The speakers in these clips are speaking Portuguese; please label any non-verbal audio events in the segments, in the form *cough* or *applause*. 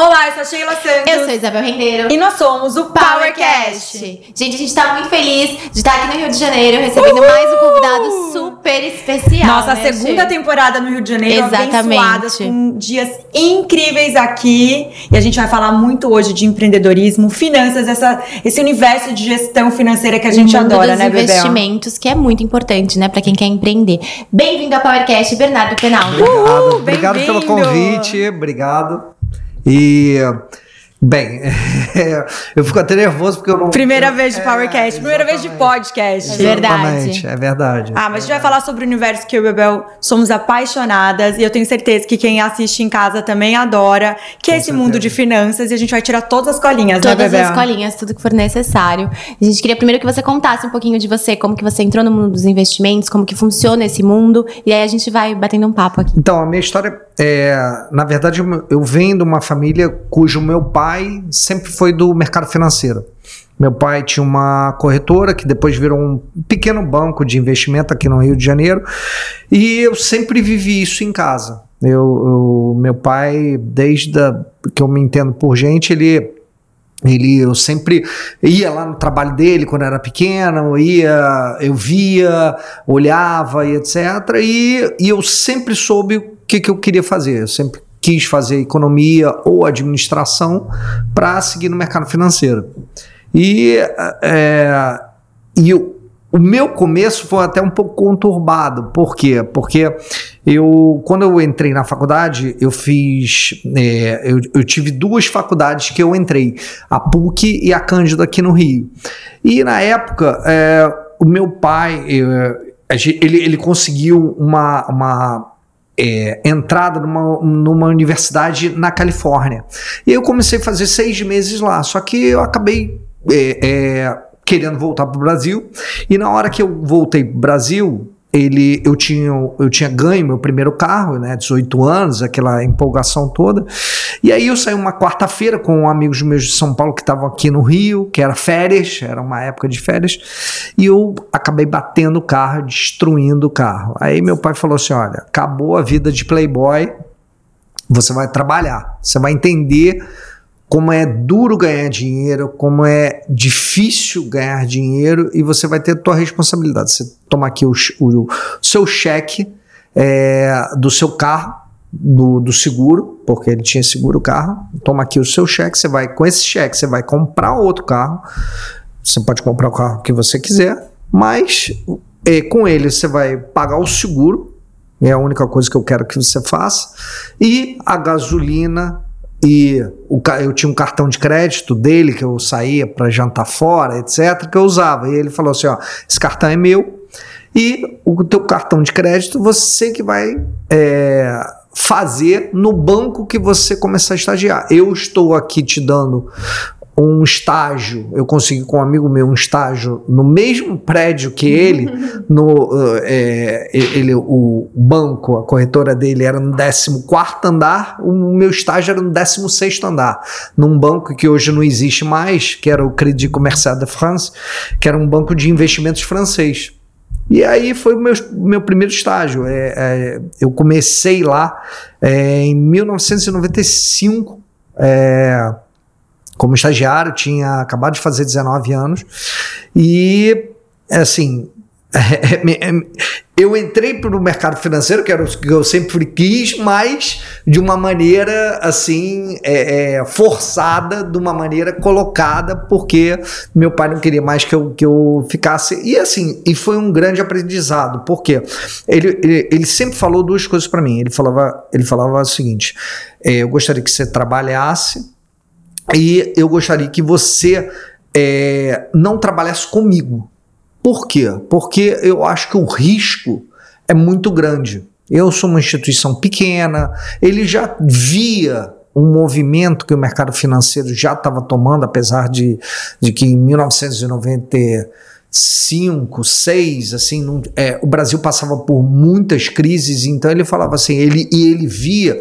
Olá, eu sou a Sheila Santos. Eu sou Isabel Rendeiro. E nós somos o PowerCast. Gente, a gente tá muito feliz de estar aqui no Rio de Janeiro recebendo Uhul! mais um convidado super especial. Nossa né, segunda temporada no Rio de Janeiro, Exatamente. abençoadas com dias incríveis aqui. E a gente vai falar muito hoje de empreendedorismo, finanças, essa, esse universo de gestão financeira que a gente o mundo adora, dos né, Bebel? investimentos, que é muito importante, né, pra quem quer empreender. Bem-vindo ao PowerCast, Bernardo Penal. Obrigado, Uh, obrigado pelo convite, obrigado. E, bem, *laughs* eu fico até nervoso porque eu não. Primeira eu- vez de é, PowerCast, primeira vez de podcast. É verdade. É verdade. Ah, mas a gente vai falar sobre o universo que eu e o Bebel somos apaixonadas e eu tenho certeza que quem assiste em casa também adora, que é esse certeza. mundo de finanças e a gente vai tirar todas as colinhas, né, Todas as colinhas, tudo que for necessário. A gente queria primeiro que você contasse um pouquinho de você, como que você entrou no mundo dos investimentos, como que funciona esse mundo, e aí a gente vai batendo um papo aqui. Então, a minha história é. Na verdade, eu- venho de uma família cujo meu pai sempre foi do mercado financeiro. Meu pai tinha uma corretora que depois virou um pequeno banco de investimento aqui no Rio de Janeiro. E eu sempre vivi isso em casa. Eu, eu- meu pai, desde que eu me entendo por gente, ele ele, eu sempre ia lá no trabalho dele quando era pequeno, eu ia, eu via, olhava e etc. E, e eu sempre soube que, que eu queria fazer. Eu sempre quis fazer economia ou administração para seguir no mercado financeiro. E, é, e o, o meu começo foi até um pouco conturbado. Por quê? Porque eu, quando eu entrei na faculdade, eu fiz. é, eu, eu tive duas faculdades que eu entrei, a PUC e a Cândido aqui no Rio. E na época, é, o meu pai, ele, ele conseguiu uma. uma é, entrada numa, numa universidade na Califórnia. E eu comecei a fazer seis meses lá. Só que eu acabei é, é, querendo voltar para o Brasil. E na hora que eu voltei para o Brasil, ele, eu, tinha, eu tinha ganho meu primeiro carro, né, 18 anos, aquela empolgação toda. E aí eu saí uma quarta-feira com amigos meus de São Paulo que estavam aqui no Rio, que era férias, era uma época de férias, e eu acabei batendo o carro, destruindo o carro. Aí meu pai falou assim: olha, acabou a vida de playboy, você vai trabalhar, você vai entender como é duro ganhar dinheiro, como é difícil ganhar dinheiro e você vai ter a tua responsabilidade. Você toma aqui o, o seu cheque é, do seu carro, do, do seguro, porque ele tinha seguro o carro. Toma aqui o seu cheque, você vai com esse cheque, você vai comprar outro carro. Você pode comprar o carro que você quiser, mas é, com ele você vai pagar o seguro, é a única coisa que eu quero que você faça, e a gasolina e o, eu tinha um cartão de crédito dele que eu saía para jantar fora, etc, que eu usava. E ele falou assim, ó, esse cartão é meu e o teu cartão de crédito você que vai é, fazer no banco que você começar a estagiar. Eu estou aqui te dando um estágio, eu consegui com um amigo meu um estágio no mesmo prédio que ele, *laughs* no, uh, é, ele, o banco, a corretora dele era no 14 andar, o meu estágio era no 16 andar, num banco que hoje não existe mais, que era o Crédit Commercial de France, que era um banco de investimentos francês. E aí foi o meu, meu primeiro estágio. É, é, eu comecei lá é, em 1995. É, como estagiário, tinha acabado de fazer 19 anos. E, assim, *laughs* eu entrei para o mercado financeiro, que era o que eu sempre quis, mas de uma maneira, assim, é, é, forçada, de uma maneira colocada, porque meu pai não queria mais que eu, que eu ficasse. E, assim, e foi um grande aprendizado, porque ele, ele, ele sempre falou duas coisas para mim. Ele falava, ele falava o seguinte: é, eu gostaria que você trabalhasse e eu gostaria que você é, não trabalhasse comigo. Por quê? Porque eu acho que o risco é muito grande. Eu sou uma instituição pequena, ele já via um movimento que o mercado financeiro já estava tomando, apesar de, de que em 1995, 6, assim, não, é, o Brasil passava por muitas crises, então ele falava assim, ele, e ele via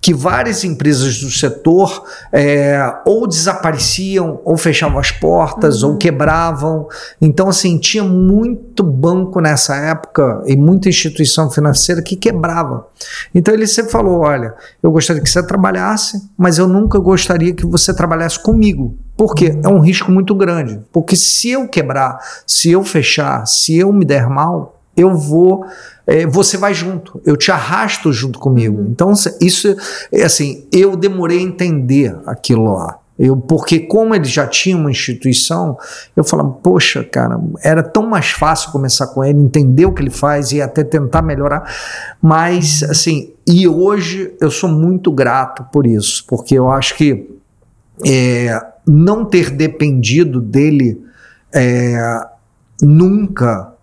que várias empresas do setor é, ou desapareciam, ou fechavam as portas, uhum. ou quebravam. Então, assim, tinha muito banco nessa época e muita instituição financeira que quebrava. Então, ele sempre falou: olha, eu gostaria que você trabalhasse, mas eu nunca gostaria que você trabalhasse comigo. Porque é um risco muito grande. Porque se eu quebrar, se eu fechar, se eu me der mal, eu vou é, você vai junto, eu te arrasto junto comigo. Uhum. Então, isso é assim, eu demorei a entender aquilo lá. Eu, porque como ele já tinha uma instituição, eu falava, poxa, cara, era tão mais fácil começar com ele, entender o que ele faz e até tentar melhorar. Mas, assim, e hoje eu sou muito grato por isso, porque eu acho que é, não ter dependido dele é, nunca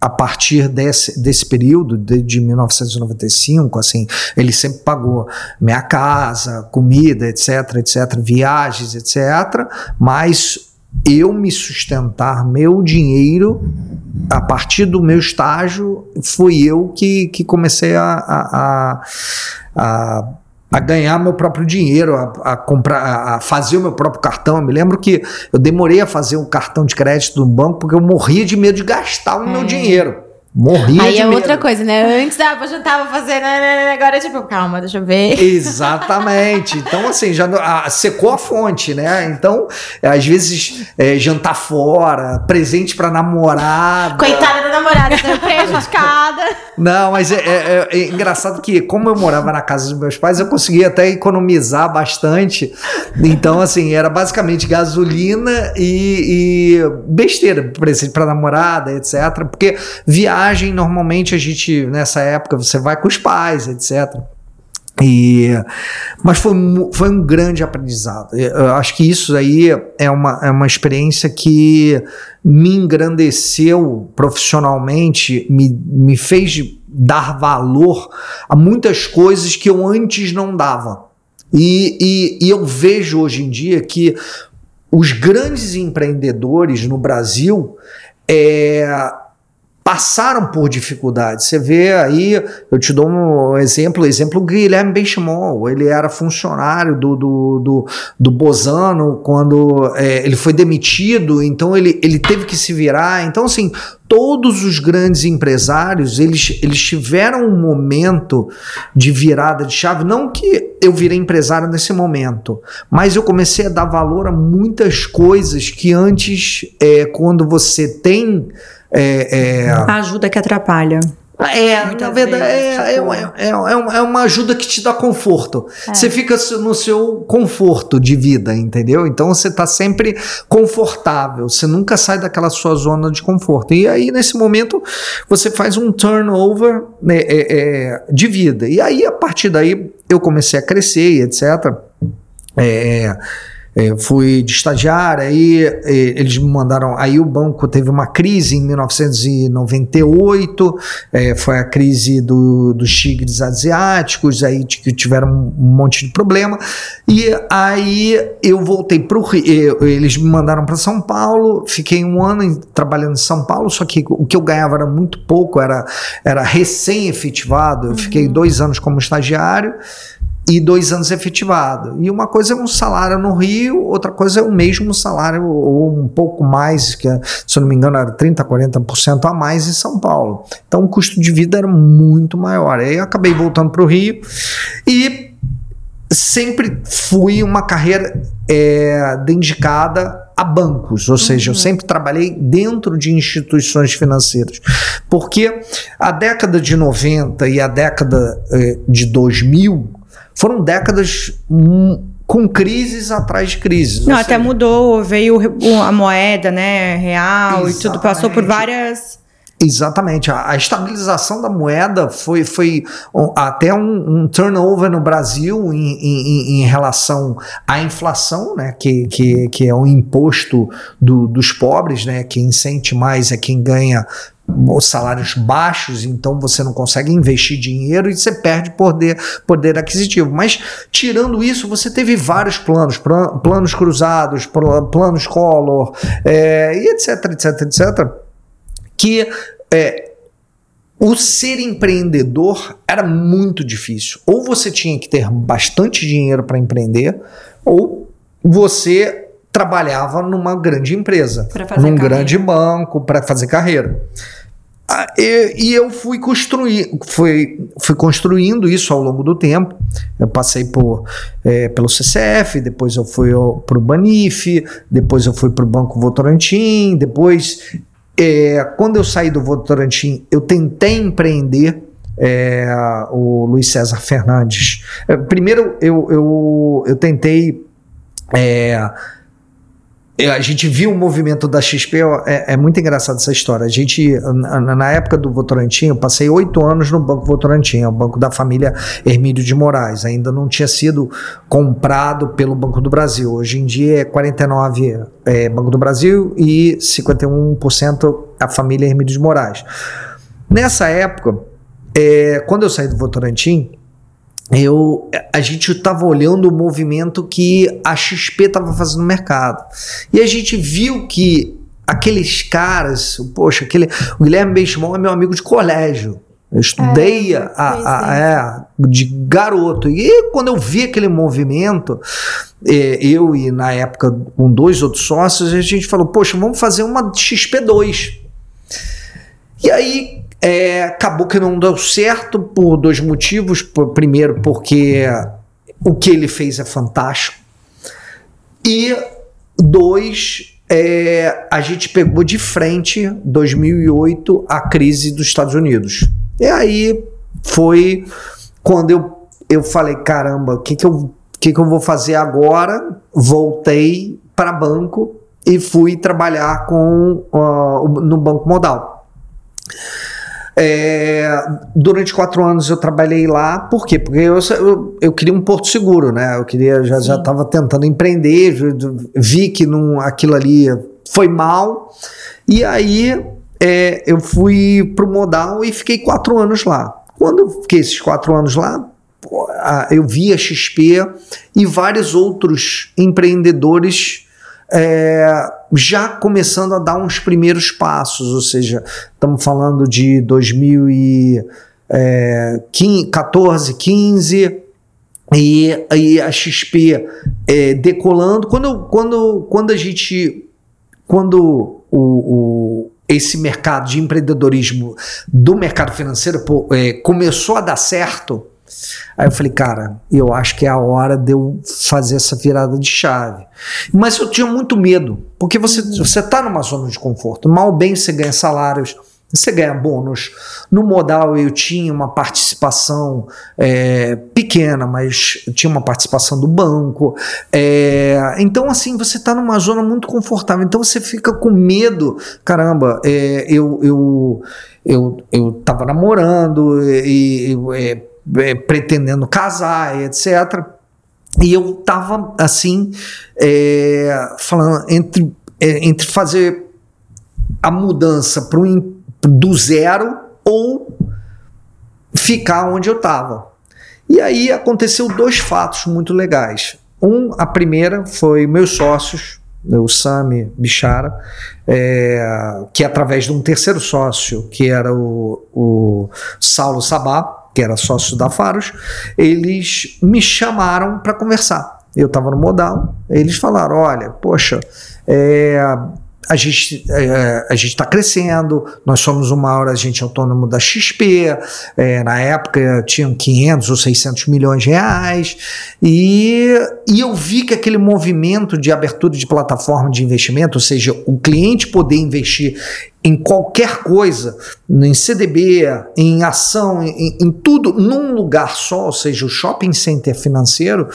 a partir desse, desse período, de, de 1995, assim, ele sempre pagou minha casa, comida, etc, etc, viagens, etc, mas eu me sustentar meu dinheiro a partir do meu estágio fui eu que, que comecei a, a, a, a a ganhar meu próprio dinheiro, a, a, comprar, a fazer o meu próprio cartão. Eu me lembro que eu demorei a fazer um cartão de crédito do banco porque eu morria de medo de gastar o meu dinheiro. Morria Aí é medo. outra coisa, né? Antes, ah, vou jantar, vou fazer, né, né, né, agora é tipo, calma, deixa eu ver. Exatamente. Então, assim, já a, secou a fonte, né? Então, às vezes, é, jantar fora, presente pra namorada. Coitada da namorada, prejudicada. Não, mas é, é, é, engraçado que, como eu morava na casa dos meus pais, eu conseguia até economizar bastante. Então, assim, era basicamente gasolina e, e besteira, presente pra namorada, etc. Porque viagem viagem, normalmente a gente, nessa época, você vai com os pais, etc. E, mas foi, foi um grande aprendizado. Eu acho que isso aí é uma, é uma experiência que me engrandeceu profissionalmente, me, me fez dar valor a muitas coisas que eu antes não dava. E, e, e eu vejo hoje em dia que os grandes empreendedores no Brasil é, passaram por dificuldades. Você vê aí, eu te dou um exemplo, exemplo Guilherme Benchimol, ele era funcionário do, do, do, do Bozano quando é, ele foi demitido, então ele, ele teve que se virar. Então, assim, todos os grandes empresários, eles, eles tiveram um momento de virada de chave, não que eu virei empresário nesse momento, mas eu comecei a dar valor a muitas coisas que antes, é, quando você tem é, é... A ajuda que atrapalha. É, Muitas na verdade, vezes, é, tipo... é, é, é, uma ajuda que te dá conforto. É. Você fica no seu conforto de vida, entendeu? Então você está sempre confortável, você nunca sai daquela sua zona de conforto. E aí, nesse momento, você faz um turnover né, é, de vida. E aí, a partir daí, eu comecei a crescer e etc. É é, fui de estagiário, aí é, eles me mandaram. Aí o banco teve uma crise em 1998, é, foi a crise do, dos tigres asiáticos, aí que tiveram um monte de problema. E aí eu voltei para o Rio, eles me mandaram para São Paulo, fiquei um ano em, trabalhando em São Paulo, só que o que eu ganhava era muito pouco, era, era recém-efetivado, eu uhum. fiquei dois anos como estagiário e dois anos efetivado. E uma coisa é um salário no Rio, outra coisa é o mesmo salário, ou um pouco mais, que se eu não me engano era 30%, 40% a mais em São Paulo. Então o custo de vida era muito maior. Aí eu acabei voltando para o Rio e sempre fui uma carreira é, dedicada a bancos, ou seja, eu uhum. sempre trabalhei dentro de instituições financeiras. Porque a década de 90 e a década é, de 2000 foram décadas com crises atrás de crises. Não, até seja, mudou, veio a moeda, né, real exatamente. e tudo, passou por várias... Exatamente, a, a, estabilização da moeda foi, foi um, até um, um, turnover no Brasil em, em, em, relação à inflação, né, que, que, que é o imposto do, dos pobres, né, quem sente mais é quem ganha os salários baixos, então você não consegue investir dinheiro e você perde poder, poder aquisitivo. Mas tirando isso, você teve vários planos, planos cruzados, planos Collor, é, e etc, etc, etc, que é, o ser empreendedor era muito difícil. Ou você tinha que ter bastante dinheiro para empreender, ou você trabalhava numa grande empresa, num carreira. grande banco para fazer carreira. Ah, e, e, eu fui construir, fui, fui construindo isso ao longo do tempo. Eu passei por, é, pelo CCF, depois eu fui para o Banif, depois eu fui para o Banco Votorantim, depois, é, quando eu saí do Votorantim, eu tentei empreender. É, o Luiz César Fernandes. É, primeiro, eu, eu, eu tentei é, a gente viu o movimento da XP, é, é, muito engraçado essa história. A gente, na, na época do Votorantim, eu passei oito anos no Banco Votorantim, é o banco da família Hermílio de Moraes. Ainda não tinha sido comprado pelo Banco do Brasil. Hoje em dia é 49% é, Banco do Brasil e 51% a família Hermílio de Moraes. Nessa época, é, quando eu saí do Votorantim, eu, a gente estava olhando o movimento que a XP estava fazendo no mercado. E a gente viu que aqueles caras, poxa, aquele, o Guilherme Benchimol é meu amigo de colégio. Eu estudei é, a, a, é, de garoto. E quando eu vi aquele movimento, é, eu e na época com dois outros sócios, a gente falou: Poxa, vamos fazer uma XP2. E aí é, acabou que não deu certo por dois motivos. Por, primeiro, porque o que ele fez é fantástico. E dois, é, a gente pegou de frente, 2008, a crise dos Estados Unidos. E aí foi quando eu, eu falei: caramba, o que, que, eu, que, que eu vou fazer agora? Voltei para banco e fui trabalhar com, uh, no Banco Modal. É, durante quatro anos eu trabalhei lá, por quê? Porque eu, eu, eu queria um porto seguro, né? Eu queria, já estava tentando empreender, vi que não, aquilo ali foi mal, e aí é, eu fui pro modal e fiquei quatro anos lá. Quando eu fiquei esses quatro anos lá, eu vi a XP e vários outros empreendedores é, já começando a dar uns primeiros passos, ou seja, estamos falando de 2014, 15 e, e a XP é, decolando. Quando, quando, quando a gente, quando o, o esse mercado de empreendedorismo do mercado financeiro pô, é, começou a dar certo, Aí eu falei, cara, eu acho que é a hora de eu fazer essa virada de chave. Mas eu tinha muito medo, porque você, você tá numa zona de conforto. Mal bem você ganha salários, você ganha bônus. No modal eu tinha uma participação é, pequena, mas tinha uma participação do banco. É, então, assim, você está numa zona muito confortável. Então você fica com medo. Caramba, é, eu, eu, eu, eu tava namorando e. e é, é, pretendendo casar, etc. E eu tava assim, é, falando entre, é, entre fazer a mudança pro, do zero ou ficar onde eu estava. E aí aconteceu dois fatos muito legais. Um, a primeira foi meus sócios, o Sami Bichara, é, que através de um terceiro sócio, que era o, o Saulo Sabá, que era sócio da Faros, eles me chamaram para conversar. Eu estava no modal, eles falaram: olha, poxa, é, a gente é, a gente está crescendo, nós somos o maior agente autônomo da XP, é, na época tinham 500 ou 600 milhões de reais, e, e eu vi que aquele movimento de abertura de plataforma de investimento, ou seja, o cliente poder investir em qualquer coisa, em CDB, em ação, em, em tudo, num lugar só, ou seja, o shopping center financeiro,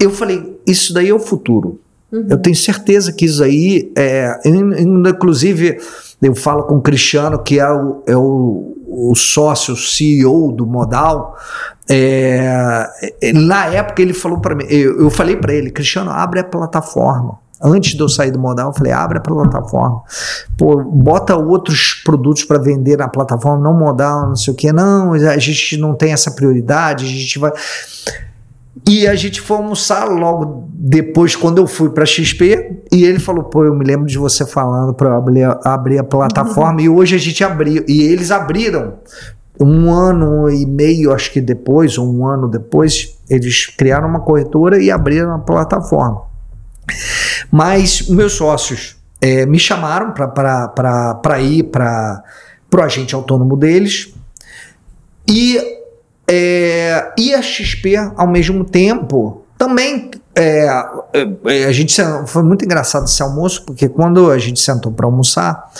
eu falei, isso daí é o futuro. Uhum. Eu tenho certeza que isso aí, é, inclusive, eu falo com o Cristiano, que é o, é o, o sócio, CEO do Modal. É, na época ele falou para mim, eu, eu falei para ele, Cristiano, abre a plataforma. Antes de eu sair do modal, eu falei: abre a plataforma. Pô, bota outros produtos para vender na plataforma, não modal, não sei o que. Não, a gente não tem essa prioridade, a gente vai. E a gente foi almoçar logo depois, quando eu fui para XP, e ele falou: pô, eu me lembro de você falando para abrir, abrir a plataforma, e hoje a gente abriu. E eles abriram. Um ano e meio, acho que depois, ou um ano depois, eles criaram uma corretora e abriram a plataforma. Mas meus sócios é, me chamaram para ir para o agente autônomo deles. E, é, e a XP, ao mesmo tempo, também. É, é, a gente foi muito engraçado esse almoço, porque quando a gente sentou para almoçar,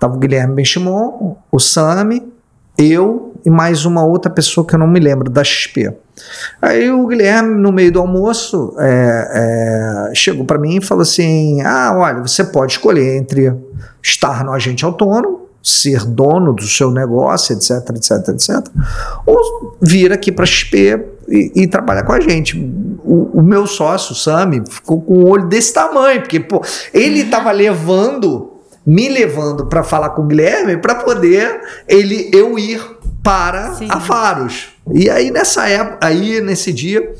tava o Guilherme Benchimon, o Sami, eu e mais uma outra pessoa que eu não me lembro, da XP. Aí o Guilherme, no meio do almoço, é, é, chegou para mim e falou assim: Ah, olha, você pode escolher entre estar no agente autônomo, ser dono do seu negócio, etc, etc, etc, ou vir aqui para XP e, e, trabalhar com a gente. O, o meu sócio, o Sami, ficou com um olho desse tamanho, porque pô, ele estava levando me levando para falar com o Guilherme para poder ele eu ir para Sim. a Faros. E aí nessa época, aí nesse dia,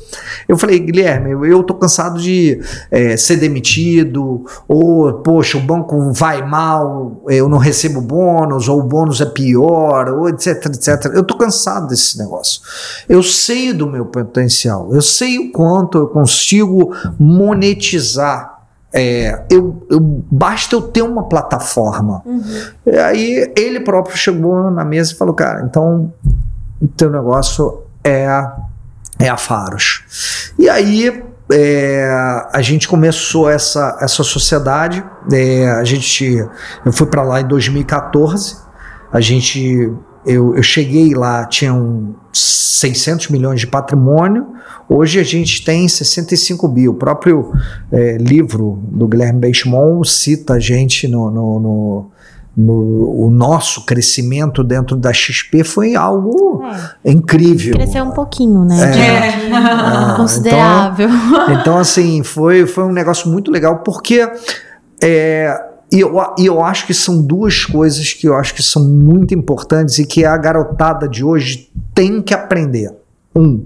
eu falei, Guilherme, eu tô cansado de é, ser demitido, ou poxa, o banco vai mal, eu não recebo bônus, ou o bônus é pior, ou etc, etc. Eu tô cansado desse negócio. Eu sei do meu potencial, eu sei o quanto eu consigo monetizar é, eu, eu, basta eu ter uma plataforma. Uhum. Aí ele próprio chegou na mesa e falou: Cara, então o teu negócio é, é a Faros. E aí é, a gente começou essa, essa sociedade. É, a gente, eu fui para lá em 2014. A gente, eu, eu cheguei lá, tinham 600 milhões de patrimônio. Hoje a gente tem 65 bi. O próprio é, livro do Guilherme Benchimol cita a gente no, no, no no, o nosso crescimento dentro da XP foi algo é. incrível. Cresceu um pouquinho, né? É. Ah, Considerável. Então, então, assim, foi, foi um negócio muito legal, porque é, e eu, e eu acho que são duas coisas que eu acho que são muito importantes e que a garotada de hoje tem que aprender. Um,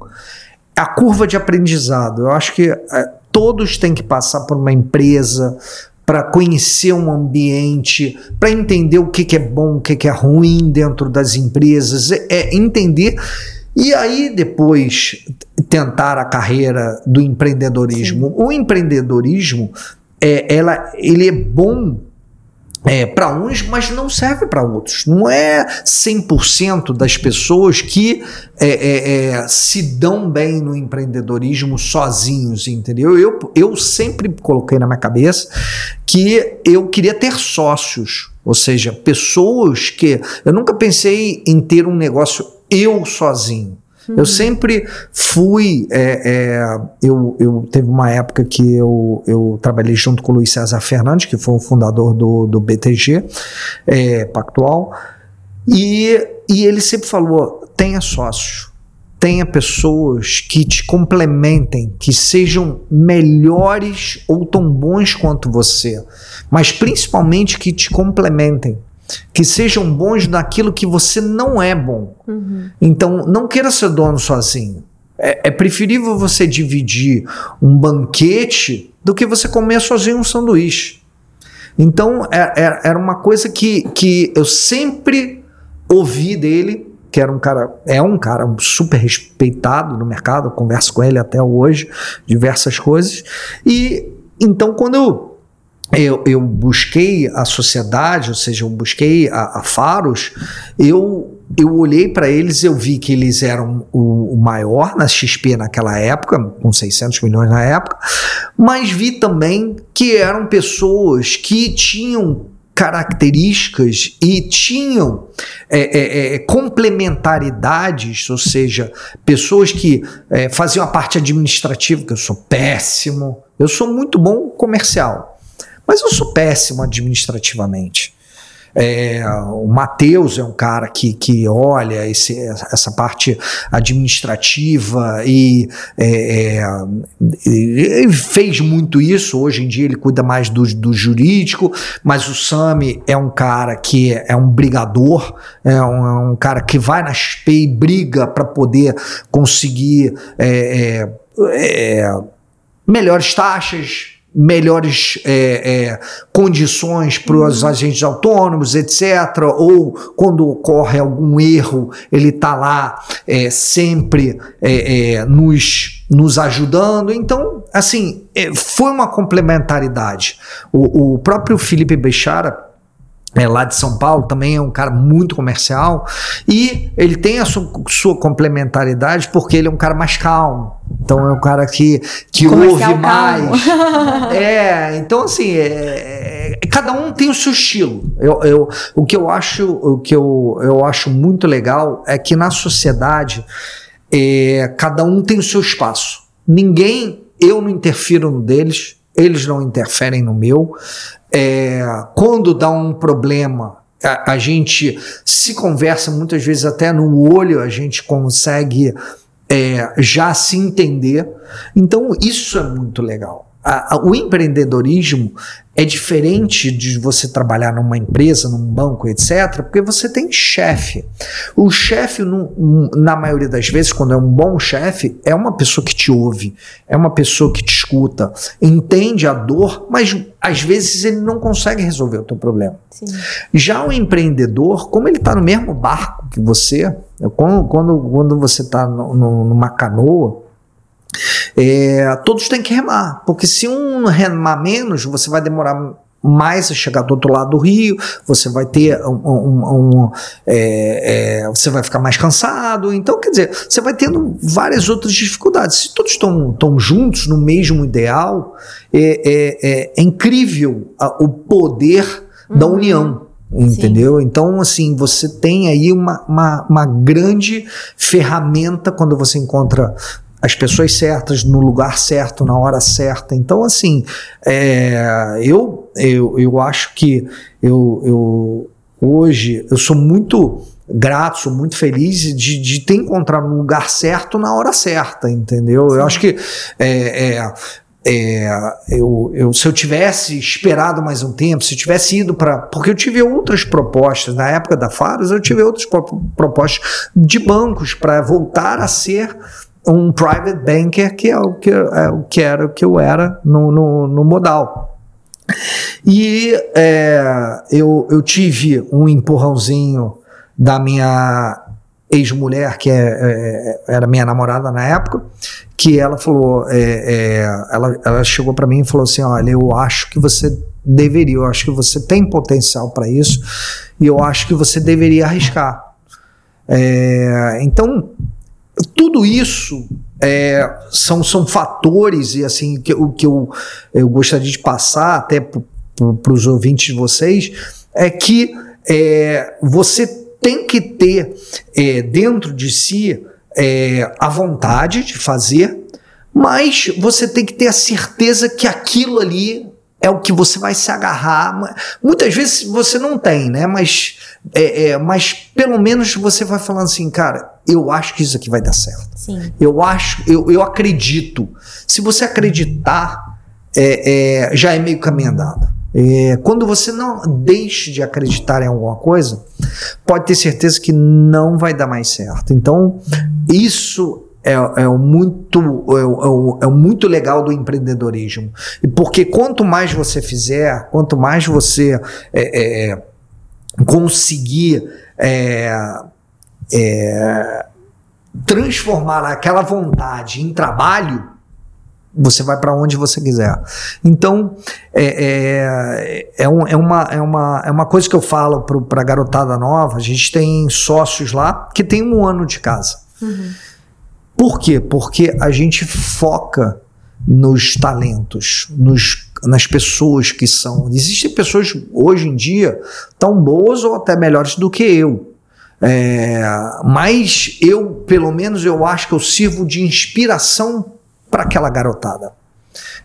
a curva de aprendizado. Eu acho que é, todos têm que passar por uma empresa para conhecer um ambiente, para entender o que, que, é bom, o que, que é ruim dentro das empresas, é, é entender e aí depois tentar a carreira do empreendedorismo. Sim. O empreendedorismo é, ela, ele é bom é, para uns, mas não serve para outros. Não é 100% das pessoas que é, é, é, se dão bem no empreendedorismo sozinhos, entendeu? Eu, eu sempre coloquei na minha cabeça que eu queria ter sócios, ou seja, pessoas que. Eu nunca pensei em ter um negócio eu sozinho. Uhum. Eu sempre fui. É, é, eu, eu teve uma época que eu, eu trabalhei junto com o Luiz César Fernandes, que foi o fundador do, do BTG é, Pactual, e, e ele sempre falou: tenha sócio. Tenha pessoas que te complementem, que sejam melhores ou tão bons quanto você, mas principalmente que te complementem que sejam bons naquilo que você não é bom. Uhum. Então, não queira ser dono sozinho. É, é, preferível você dividir um banquete do que você comer sozinho um sanduíche. Então, é, é, era uma coisa que, que eu sempre ouvi dele, que era um cara, é um cara super respeitado no mercado, eu converso com ele até hoje, diversas coisas. E então, quando eu eu, eu, busquei a sociedade, ou seja, eu busquei a, a Faros, eu, eu olhei para eles, eu vi que eles eram o, o, maior na XP naquela época, com 600 milhões na época, mas vi também que eram pessoas que tinham características e tinham é, é, é, complementaridades, ou seja, pessoas que é, faziam a parte administrativa, que eu sou péssimo, eu sou muito bom comercial. Mas eu sou péssimo administrativamente. É, o Matheus é um cara que, que olha esse, essa parte administrativa e, é, é, fez muito isso. Hoje em dia ele cuida mais do, do jurídico, mas o Sami é um cara que é um brigador, é um, é um cara que vai na XP e briga para poder conseguir é, é, melhores taxas, melhores é, é, condições para os uhum. agentes autônomos, etc. Ou quando ocorre algum erro, ele está lá é, sempre é, é, nos, nos ajudando. Então, assim, é, foi uma complementaridade. O, o próprio Felipe Bechara é, lá de São Paulo, também é um cara muito comercial, e ele tem a sua, sua complementaridade porque ele é um cara mais calmo. Então é um cara que, que ouve mais. *laughs* é, então assim, é, é, cada um tem o seu estilo. Eu, eu, o que eu acho, o que eu, eu acho muito legal é que na sociedade é, cada um tem o seu espaço. Ninguém, eu não interfiro no deles, eles não interferem no meu. É, quando dá um problema, a, a, gente se conversa muitas vezes até no olho, a gente consegue é, já se entender. Então, isso é muito legal. A, a, o empreendedorismo é diferente de você trabalhar numa empresa, num banco, etc., porque você tem chefe. O chefe, na maioria das vezes, quando é um bom chefe, é uma pessoa que te ouve, é uma pessoa que te escuta, entende a dor, mas às vezes ele não consegue resolver o teu problema. Sim. Já o empreendedor, como ele está no mesmo barco que você, quando, quando, quando você está numa canoa, é, todos têm que remar, porque se um remar menos, você vai demorar mais a chegar do outro lado do rio, você vai ter um, um, um é, é, você vai ficar mais cansado, então quer dizer, você vai tendo várias outras dificuldades. Se todos estão juntos no mesmo ideal, é, é, é, é incrível a, o poder uhum. da união. Entendeu? Sim. Então, assim, você tem aí uma, uma, uma grande ferramenta quando você encontra as pessoas certas no lugar certo, na hora certa. Então, assim, é, eu, eu, eu acho que eu, eu hoje eu sou muito grato, sou muito feliz de, de ter encontrado no lugar certo na hora certa, entendeu? Sim. Eu acho que é, é, é, eu, eu, se eu tivesse esperado mais um tempo, se eu tivesse ido para. Porque eu tive outras propostas, na época da Faros, eu tive outras propostas de bancos para voltar a ser um private banker, que é o que, é o que era o que eu era no, no, no modal. E é, eu, eu tive um empurrãozinho da minha ex-mulher, que é, é, era minha namorada na época, que ela falou, é, é ela, ela chegou para mim e falou assim, olha, eu acho que você deveria, eu acho que você tem potencial para isso e eu acho que você deveria arriscar. É, então tudo isso é, são, são fatores e assim que, o que eu, eu gostaria de passar até para os ouvintes de vocês é que é, você tem que ter é, dentro de si é, a vontade de fazer, mas você tem que ter a certeza que aquilo ali é o que você vai se agarrar. Muitas vezes você não tem, né? Mas, é, é, mas pelo menos você vai falando assim, cara, eu acho que isso aqui vai dar certo. Sim. Eu acho, eu, eu acredito. Se você acreditar, é, é, já é meio caminho andado. É, quando você não deixe de acreditar em alguma coisa, pode ter certeza que não vai dar mais certo. Então, isso é, é muito, é, é, é muito legal do empreendedorismo. E porque quanto mais você fizer, quanto mais você é conseguir é, é, transformar aquela vontade em trabalho, você vai para onde você quiser. Então, é, é, é, um, é, uma, é, uma, é uma coisa que eu falo para a garotada nova. A gente tem sócios lá que tem um ano de casa. Uhum. Por quê? Porque a gente foca nos talentos, nos, nas pessoas que são. Existem pessoas hoje em dia tão boas ou até melhores do que eu. É, mas eu, pelo menos, eu acho que eu sirvo de inspiração para aquela garotada.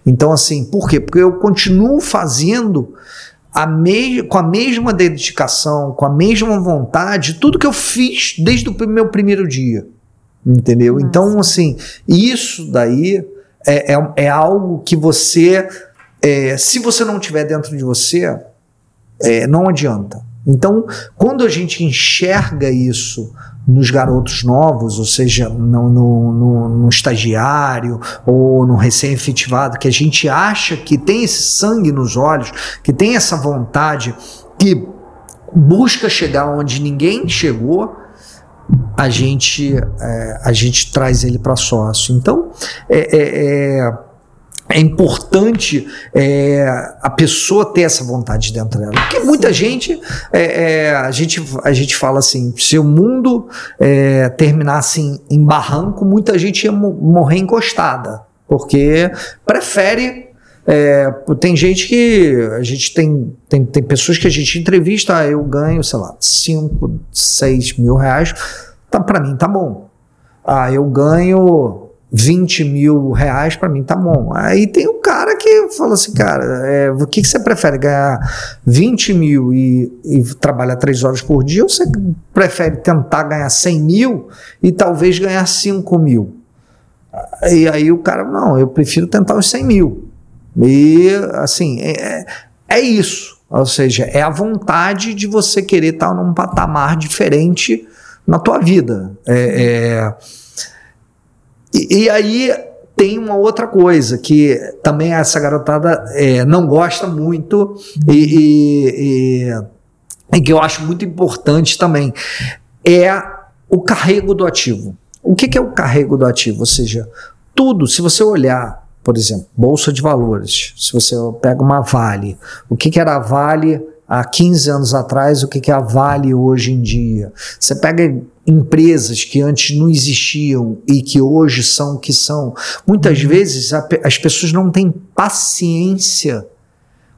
Então, assim, por quê? Porque eu continuo fazendo a com a mesma dedicação, com a mesma vontade, tudo que eu fiz desde o meu primeiro dia. Entendeu? Nossa. Então, assim, isso daí é, é, é algo que você, é, se você não tiver dentro de você, é, não adianta. Então, quando a gente enxerga isso nos garotos novos, ou seja, no, no, no, no estagiário ou no recém-efetivado, que a gente acha que tem esse sangue nos olhos, que tem essa vontade, que busca chegar onde ninguém chegou, a gente, é, a gente traz ele para sócio. Então, é, é, é importante é, a pessoa ter essa vontade dentro dela. Porque muita gente, é, é, a gente, a gente fala assim, se o mundo é, terminasse em, em, barranco, muita gente ia morrer encostada, porque prefere é, tem gente que a gente tem, tem, tem pessoas que a gente entrevista, ah, eu ganho, sei lá, 5, 6 mil reais, tá, para mim tá bom. Ah, eu ganho 20 mil reais para mim tá bom. Aí tem o cara que fala assim, cara, é, o que, que você prefere? Ganhar 20 mil e, e trabalhar 3 horas por dia ou você prefere tentar ganhar 100 mil e talvez ganhar 5 mil? E aí o cara, não, eu prefiro tentar os 100 mil. E assim, é, é isso. Ou seja, é a vontade de você querer estar num patamar diferente na tua vida. É, é e, e aí tem uma outra coisa que também essa garotada é, não gosta muito e, e, e, que eu acho muito importante também é o carrego do ativo. O que, que é o carrego do ativo? Ou seja, tudo, se você olhar, por exemplo, bolsa de valores, se você pega uma Vale, o que, que era a Vale há 15 anos atrás, o que, que é a Vale hoje em dia? Você pega empresas que antes não existiam e que hoje são o que são. Muitas uhum. vezes a, as pessoas não têm paciência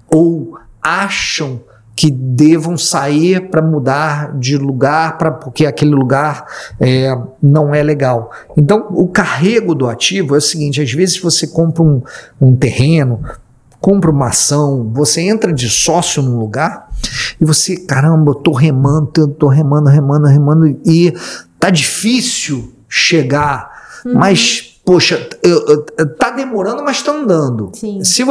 ou acham que devam sair para mudar de lugar para porque aquele lugar é, não é legal. Então, o carrego do ativo é o seguinte: às vezes você compra um, um terreno, compra uma ação, você entra de sócio num lugar e você, caramba, eu tô remando, tô remando, remando, remando e tá difícil chegar, uhum. mas poxa, eu, eu, tá demorando, mas está andando. Sim. Se,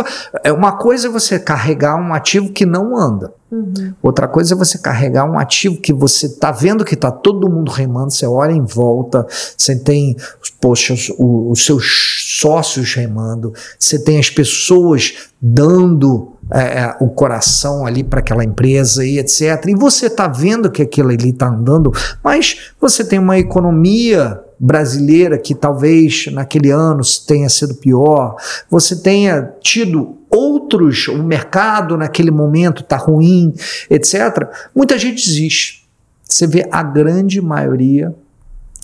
é uma coisa é você carregar um ativo que não anda. Uhum. Outra coisa é você carregar um ativo que você tá vendo que tá todo mundo remando, você olha em volta, você tem, poxa, os, os seus sócios remando, você tem as pessoas dando é, é o coração ali para aquela empresa e etc. E você tá vendo que aquilo ali tá andando, mas você tem uma economia brasileira que talvez naquele ano tenha sido pior, você tenha tido outros, o mercado naquele momento está ruim, etc. Muita gente desiste. Você vê a grande maioria,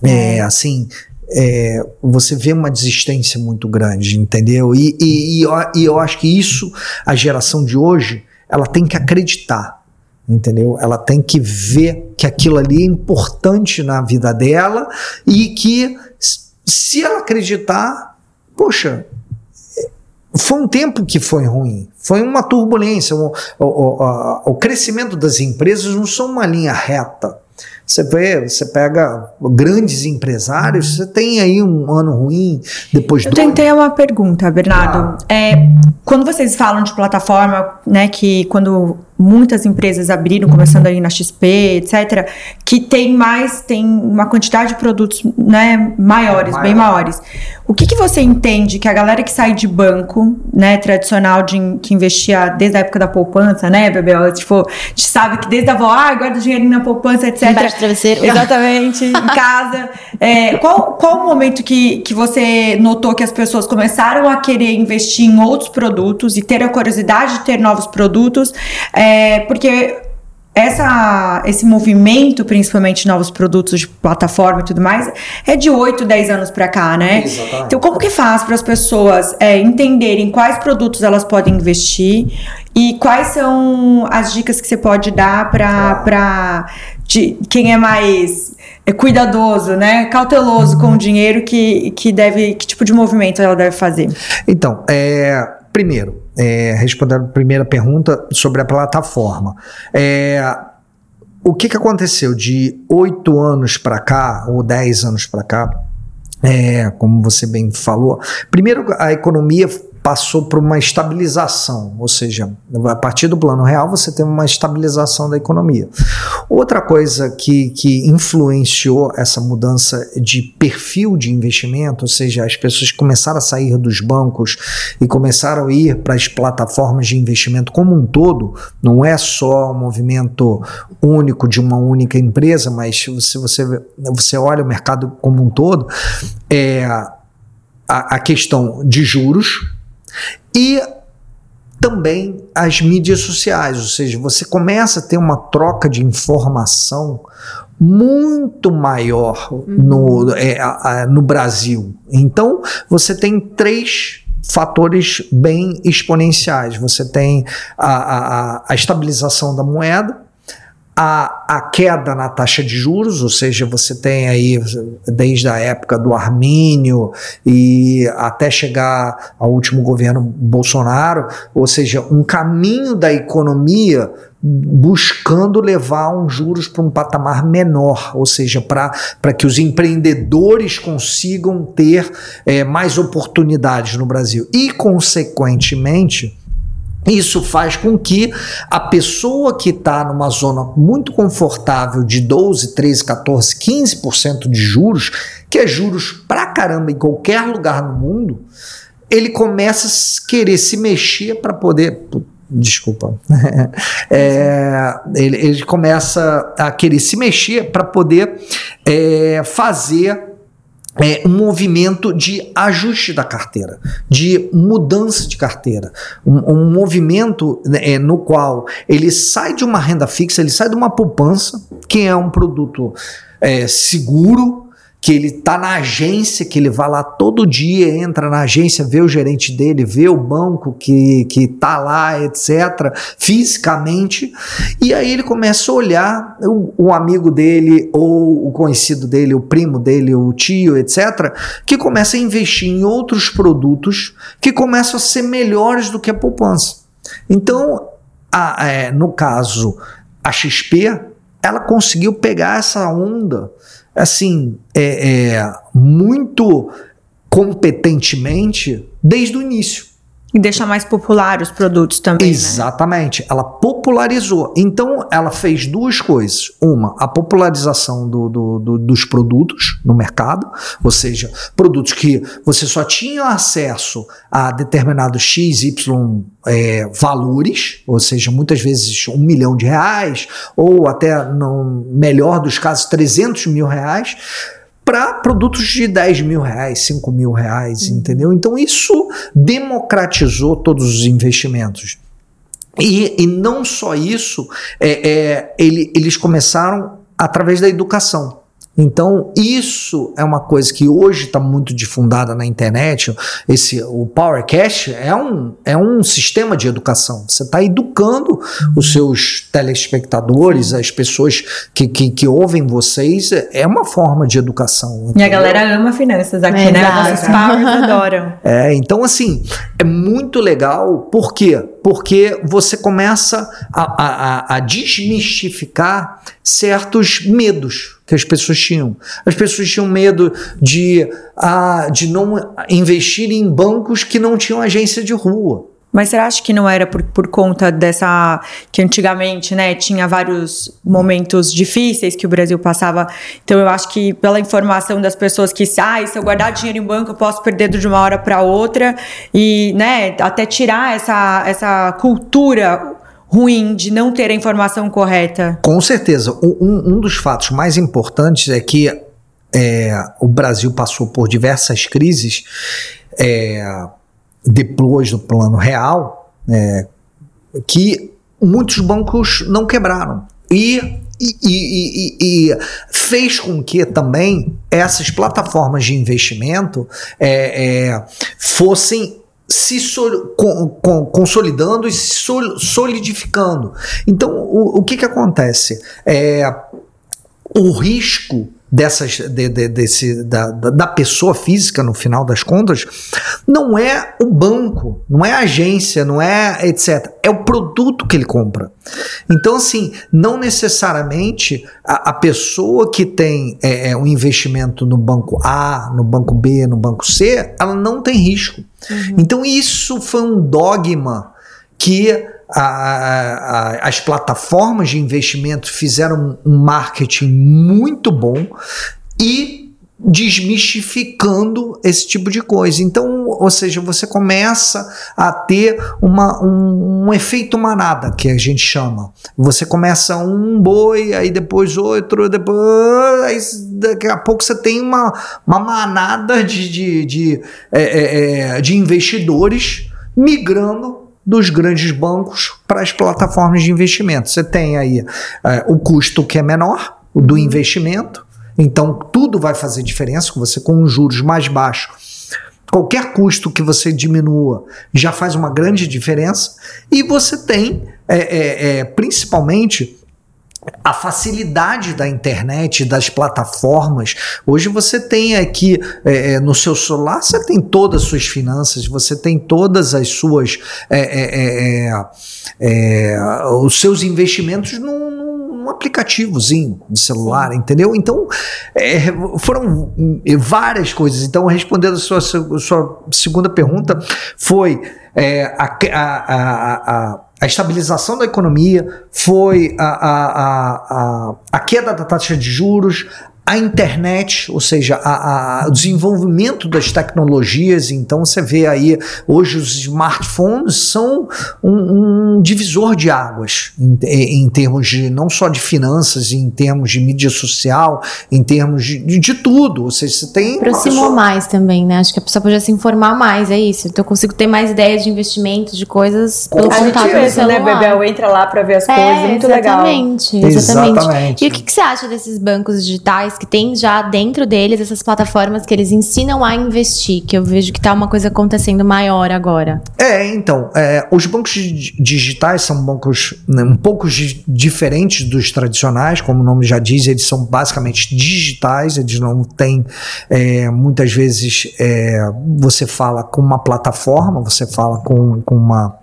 é, assim, é, você vê uma desistência muito grande, entendeu? E, e, e, eu, e eu acho que isso, a geração de hoje, ela tem que acreditar entendeu? Ela tem que ver que aquilo ali é importante na vida dela e que se ela acreditar, poxa, foi um tempo que foi ruim, foi uma turbulência. O, o, o, o crescimento das empresas não são uma linha reta. Você vê, você pega grandes empresários, você tem aí um ano ruim, depois Eu tentei uma pergunta, Bernardo. Ah. É, quando vocês falam de plataforma, né, que quando muitas empresas abriram, começando ali na XP, etc., que tem mais, tem uma quantidade de produtos né, maiores, é, bem maiores. O que, que você entende que a galera que sai de banco, né, tradicional, de, que investia desde a época da poupança, né, Bebel? Tipo, a gente sabe que desde a avó, ah, guarda dinheiro na poupança, etc. Embaixo do travesseiro. *laughs* Exatamente, em casa. É, qual, qual o momento que, que você notou que as pessoas começaram a querer investir em outros produtos e ter a curiosidade de ter novos produtos? É, é, porque essa, esse movimento, principalmente de novos produtos de plataforma e tudo mais, é de 8, 10 anos para cá, né? Exatamente. Então, como que faz para as pessoas é, entenderem quais produtos elas podem investir e quais são as dicas que você pode dar para de quem é mais é, cuidadoso, né? Cauteloso com o dinheiro que, que deve. Que tipo de movimento ela deve fazer? Então, é, primeiro, é, respondendo a primeira pergunta sobre a plataforma. É, o que, que aconteceu de oito anos para cá, ou dez anos para cá? É, como você bem falou, primeiro a economia passou por uma estabilização, ou seja, a partir do plano real você tem uma estabilização da economia. Outra coisa que, que influenciou essa mudança de perfil de investimento, ou seja, as pessoas começaram a sair dos bancos e começaram a ir para as plataformas de investimento como um todo, não é só um movimento único de uma única empresa, mas se você, você olha o mercado como um todo, é a, a questão de juros e também as mídias sociais, ou seja, você começa a ter uma troca de informação muito maior no, é, no Brasil. Então, você tem três fatores bem exponenciais. Você tem a, a, a estabilização da moeda, a, a queda na taxa de juros, ou seja, você tem aí desde a época do Armínio e até chegar ao último governo Bolsonaro, ou seja, um caminho da economia buscando levar um juros para um patamar menor, ou seja, para que os empreendedores consigam ter é, mais oportunidades no Brasil. E, consequentemente, isso faz com que a pessoa que está numa zona muito confortável de 12, 13, 14, 15% de juros, que é juros pra caramba em qualquer lugar no mundo, ele começa a querer se mexer para poder. Desculpa. *laughs* é, ele, ele, começa a querer se mexer para poder é, fazer é, um movimento de ajuste da carteira, de mudança de carteira, um, um movimento é, no qual ele sai de uma renda fixa, ele sai de uma poupança, que é um produto é, seguro, que ele tá na agência, que ele vai lá todo dia, entra na agência, vê o gerente dele, vê o banco que, que tá lá, etc., fisicamente, e aí ele começa a olhar o, o amigo dele, ou o conhecido dele, o primo dele, o tio, etc., que começa a investir em outros produtos que começam a ser melhores do que a poupança. Então, a, é, no caso, a XP, ela conseguiu pegar essa onda assim, é, é, muito competentemente desde o início. E deixar mais popular os produtos também. Né? Exatamente. Né? Ela popularizou. Então, ela fez duas coisas. Uma, a popularização do, do, do, dos produtos no mercado, ou seja, produtos que você só tinha acesso a determinados X, Y é, valores, ou seja, muitas vezes um milhão de reais, ou até, no melhor dos casos, 300 mil reais para produtos de 10 mil reais, 5 mil reais, uhum. entendeu? Então isso democratizou todos os investimentos. E, e não só isso, é, é, ele, eles começaram através da educação. Então, isso é uma coisa que hoje está muito difundada na internet. Esse, o PowerCast é um, é um sistema de educação. Você está educando os seus telespectadores, as pessoas que, que, que, ouvem vocês. É uma forma de educação. Entendeu? E a galera ama finanças aqui, é, né? Os Powers adoram. É, então, assim, é muito legal. Por quê? Porque você começa a, a, a desmistificar certos medos que as pessoas tinham. As pessoas tinham medo de, ah, de não investir em bancos que não tinham agência de rua. Mas você acha que não era por, por conta dessa. que antigamente, né, tinha vários momentos difíceis que o Brasil passava. Então eu acho que pela informação das pessoas que, ah, se eu guardar dinheiro em banco, eu posso perder de uma hora para outra. E, né, até tirar essa, essa cultura ruim de não ter a informação correta? Com certeza. Um, um dos fatos mais importantes é que é, o Brasil passou por diversas crises é, depois do plano real, é, que muitos bancos não quebraram. E e, e, e, e, fez com que também essas plataformas de investimento é, é, fossem se sol, com, com, consolidando e se sol, solidificando. Então, o, o que, que acontece? É, o risco dessas de, de, desse, da, da pessoa física no final das contas não é o banco, não é a agência, não é etc. É o produto que ele compra. Então, assim, não necessariamente a, a pessoa que tem é, é, um investimento no banco A, no banco B, no banco C, ela não tem risco. Uhum. Então, isso foi um dogma que a, a, as plataformas de investimento fizeram um marketing muito bom e desmistificando esse tipo de coisa. Então, ou seja, você começa a ter uma, um, um, efeito manada, que a gente chama. Você começa um boi, aí depois outro, depois aí daqui a pouco você tem uma, uma manada de, de, de, é, é, é de investidores migrando dos grandes bancos para as plataformas de investimento. Você tem aí é, o custo que é menor, o do investimento, então tudo vai fazer diferença com você com juros mais baixos. Qualquer custo que você diminua já faz uma grande diferença. E você tem, é, é, é principalmente, a facilidade da internet, das plataformas. Hoje você tem aqui é, é, no seu celular, você tem todas as suas finanças, você tem todas as suas é, é, é, é os seus investimentos num, aplicativozinho de celular, entendeu? Então foram várias coisas. Então respondendo a sua, sua segunda pergunta foi a, a, a, a a estabilização da economia, foi a, a, a, a, queda da taxa de juros, a internet, ou seja, a, a, o desenvolvimento das tecnologias. Então você vê aí hoje os smartphones são um, um divisor de águas em, em, termos de não só de finanças, em termos de mídia social, em termos de, de, de tudo. Ou seja, você tem aproximou mais também, né? Acho que a pessoa podia se informar mais, é isso. Então eu consigo ter mais ideias de investimentos, de coisas pelo contato mesmo, né, Bebel? Entra lá para ver as é, coisas, é muito exatamente, legal. Exatamente, exatamente. E o que, que você acha desses bancos digitais que tem já dentro deles essas plataformas que eles ensinam a investir, que eu vejo que tá uma coisa acontecendo maior agora. É, então, é, os bancos digitais são bancos né, um pouco diferentes dos tradicionais, como o nome já diz, eles são basicamente digitais, eles não têm é, muitas vezes é, você fala com uma plataforma, você fala com, com uma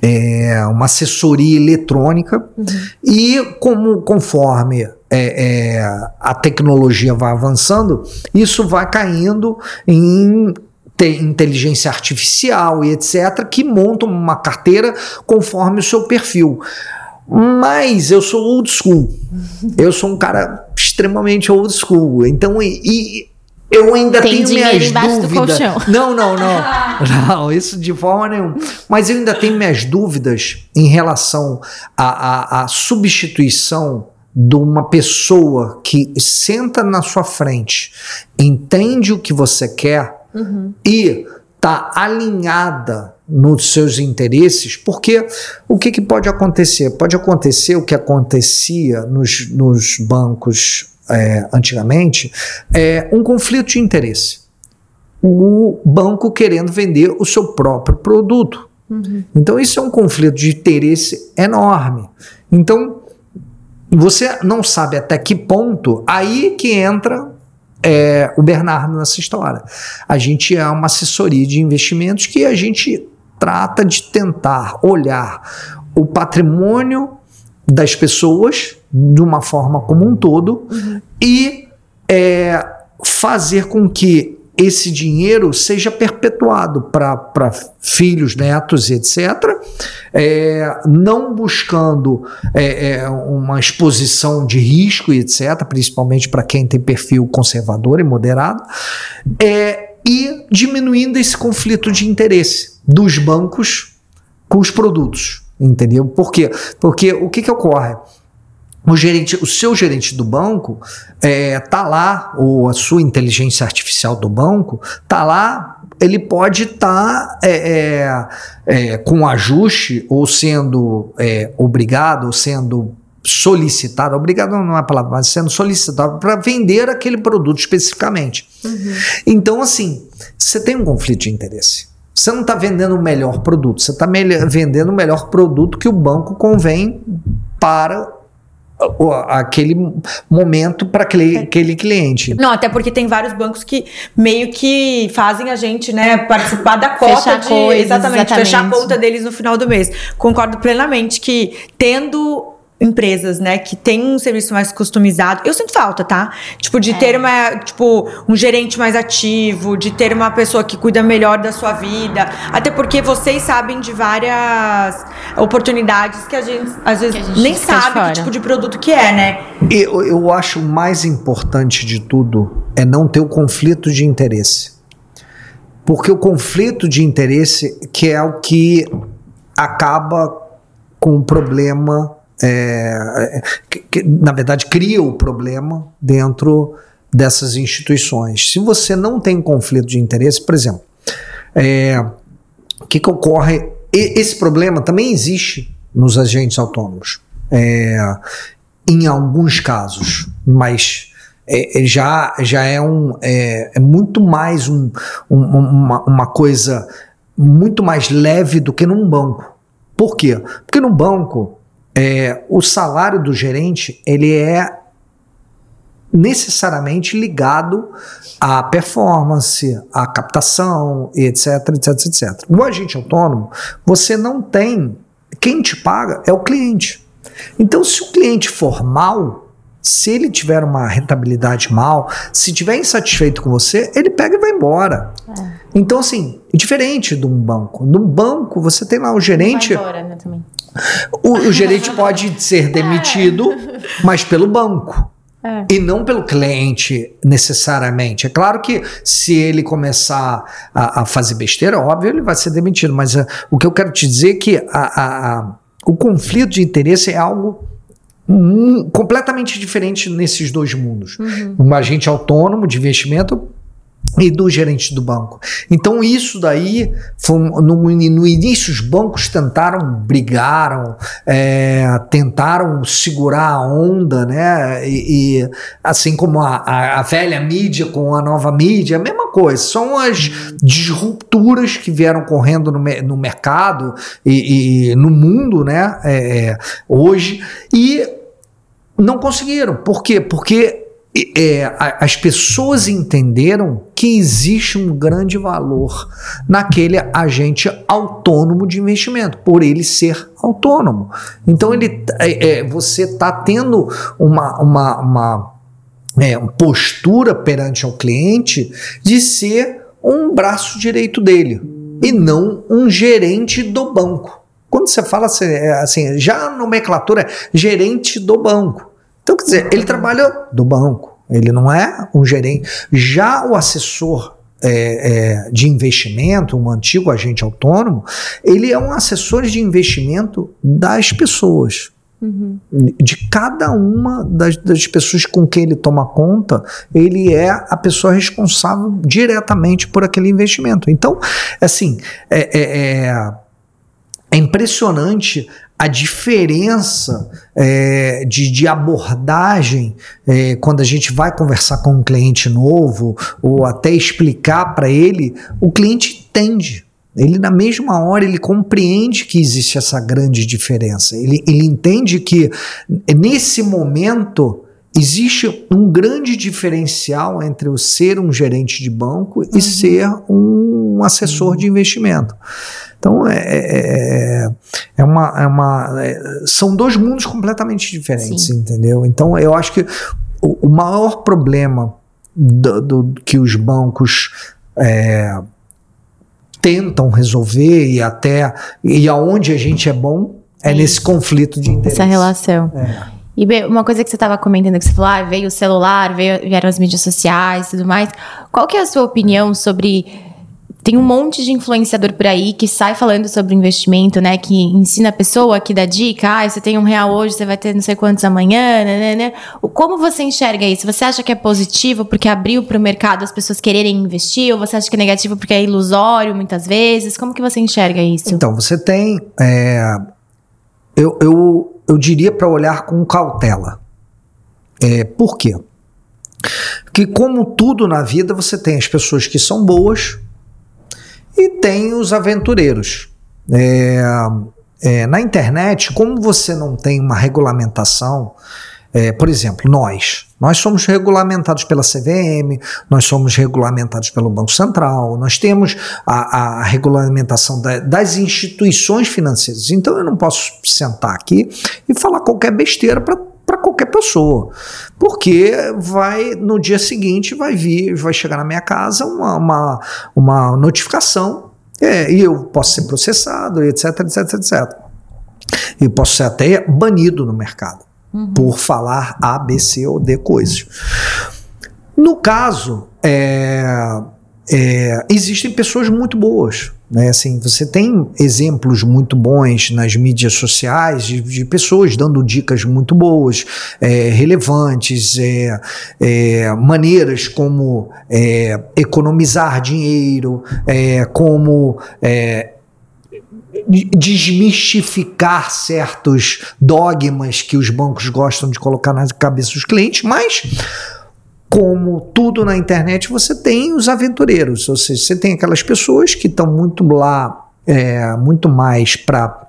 é, uma assessoria eletrônica uhum. e como conforme é, é, a tecnologia vai avançando, isso vai caindo em inteligência artificial e etc, que montam uma carteira conforme o seu perfil. Mas eu sou old school. Eu sou um cara extremamente old school. Então, e, e eu ainda Tem tenho minhas dúvidas. Não, não, não. *laughs* não, isso de forma nenhuma. Mas eu ainda tenho minhas dúvidas em relação à, à, à substituição de uma pessoa que senta na sua frente, entende o que você quer uhum. e está alinhada nos seus interesses, porque o que, que, pode acontecer? Pode acontecer o que acontecia nos, nos bancos é, antigamente, é um conflito de interesse. O banco querendo vender o seu próprio produto. Uhum. Então, isso é um conflito de interesse enorme. Então, você não sabe até que ponto, aí que entra é, o Bernardo nessa história. A gente é uma assessoria de investimentos que a gente trata de tentar olhar o patrimônio das pessoas de uma forma como um todo uhum. e é, fazer com que esse dinheiro seja perpetuado para filhos, netos, etc., é, não buscando é, é, uma exposição de risco, etc., principalmente para quem tem perfil conservador e moderado, é, e diminuindo esse conflito de interesse dos bancos com os produtos. Entendeu? Por quê? Porque o que, que ocorre? O gerente, o seu gerente do banco é, tá lá, ou a sua inteligência artificial do banco tá lá, ele pode estar tá, é, é, é, com ajuste ou sendo é, obrigado ou sendo solicitado, obrigado não é a palavra, mas sendo solicitado para vender aquele produto especificamente. Uhum. Então, assim, você tem um conflito de interesse. Você não está vendendo o melhor produto, você está vendendo o melhor produto que o banco convém para aquele momento para aquele, aquele cliente. Não, até porque tem vários bancos que meio que fazem a gente, né, participar da cota fechar de coisas, exatamente, exatamente, fechar a conta deles no final do mês. Concordo plenamente que tendo empresas, né, que tem um serviço mais customizado. Eu sinto falta, tá? Tipo, de é. ter uma, tipo, um gerente mais ativo, de ter uma pessoa que cuida melhor da sua vida. Até porque vocês sabem de várias oportunidades que a gente, às vezes, gente nem sabe que tipo de produto que é, né? Eu, eu acho o mais importante de tudo é não ter o conflito de interesse. Porque o conflito de interesse que é o que acaba com o problema é, que, que, na verdade, cria o problema dentro dessas instituições. Se você não tem conflito de interesse, por exemplo, é, o que, que ocorre? E, esse problema também existe nos agentes autônomos, é, em alguns casos, mas é, já, já é, um, é, é muito mais um, um, uma, uma coisa muito mais leve do que num banco. Por quê? Porque no banco é, o salário do gerente ele é necessariamente ligado à performance, à captação, etc, etc, etc. O agente autônomo, você não tem, quem te paga é o cliente. Então, se o cliente for mal, se ele tiver uma rentabilidade mal, se tiver insatisfeito com você, ele pega e vai embora. É. Então, assim, diferente de um banco. No banco, você tem lá o gerente. Vai embora, né, também. O, o gerente pode ser *laughs* demitido, é. mas pelo banco. É. E não pelo cliente necessariamente. É claro que se ele começar a, a fazer besteira, óbvio, ele vai ser demitido. Mas uh, o que eu quero te dizer é que a, a, o conflito de interesse é algo completamente diferente nesses dois mundos. Uhum. Um agente autônomo de investimento e do gerente do banco. Então isso daí foi no, no início os bancos tentaram brigaram, é, tentaram segurar a onda, né? E, e assim como a, a, a, velha mídia com a nova mídia, a mesma coisa. São as disrupturas que vieram correndo no, no mercado e, e, no mundo, né? É, é hoje e não conseguiram. Por quê? Porque é, as pessoas entenderam que existe um grande valor naquele agente autônomo de investimento, por ele ser autônomo. Então ele, é, é você está tendo uma, uma, uma é, postura perante ao cliente de ser um braço direito dele e não um gerente do banco. Quando você fala assim, é, assim já a nomenclatura é gerente do banco. Então, quer dizer, ele trabalha do banco, ele não é um gerente. Já o assessor é, é, de investimento, um antigo agente autônomo, ele é um assessor de investimento das pessoas. Uhum. De cada uma das, das, pessoas com quem ele toma conta, ele é a pessoa responsável diretamente por aquele investimento. Então, assim, é, é, é, impressionante a diferença é, de, de, abordagem é, quando a gente vai conversar com um cliente novo ou até explicar para ele, o cliente entende. Ele, na mesma hora, ele compreende que existe essa grande diferença. Ele, ele entende que, nesse momento, existe um grande diferencial entre o ser um gerente de banco uhum. e ser um assessor uhum. de investimento. Então é, é, é, é uma, é uma é, são dois mundos completamente diferentes, Sim. entendeu? Então eu acho que o, o maior problema do, do, que os bancos é, tentam resolver e até e aonde a gente é bom é nesse conflito de interesse. Essa relação. É. E uma coisa que você estava comentando, que você falou, ah, veio o celular, veio, vieram as mídias sociais e tudo mais. Qual que é a sua opinião sobre tem um monte de influenciador por aí que sai falando sobre investimento, né? Que ensina a pessoa, que dá dica. Ah, você tem um real hoje, você vai ter não sei quantos amanhã, né, né, né. Como você enxerga isso? Você acha que é positivo porque abriu para o mercado as pessoas quererem investir? Ou você acha que é negativo porque é ilusório muitas vezes? Como que você enxerga isso? Então, você tem... É, eu, eu, eu diria para olhar com cautela. É, por quê? Que como tudo na vida, você tem as pessoas que são boas e tem os aventureiros. É, é, na internet, como você não tem uma regulamentação, É, por exemplo, nós. Nós somos regulamentados pela CVM, nós somos regulamentados pelo Banco Central, nós temos a, a regulamentação da, das instituições financeiras. Então eu não posso sentar aqui e falar qualquer besteira para para qualquer pessoa. Porque vai no dia seguinte vai vir, vai chegar na minha casa uma, uma, uma notificação é, e eu posso ser processado, etc, etc, etc. E posso ser até banido no mercado uhum. por falar A, B, C ou D coisas. No caso, é, é, existem pessoas muito boas. Né? Assim, você tem exemplos muito bons nas mídias sociais de, de pessoas dando dicas muito boas, é, relevantes, é, é, maneiras como é, economizar dinheiro, é, como é, desmistificar certos dogmas que os bancos gostam de colocar na cabeça dos clientes, mas como tudo na internet, você tem os aventureiros, ou seja, você tem aquelas pessoas que estão muito lá, é, muito mais para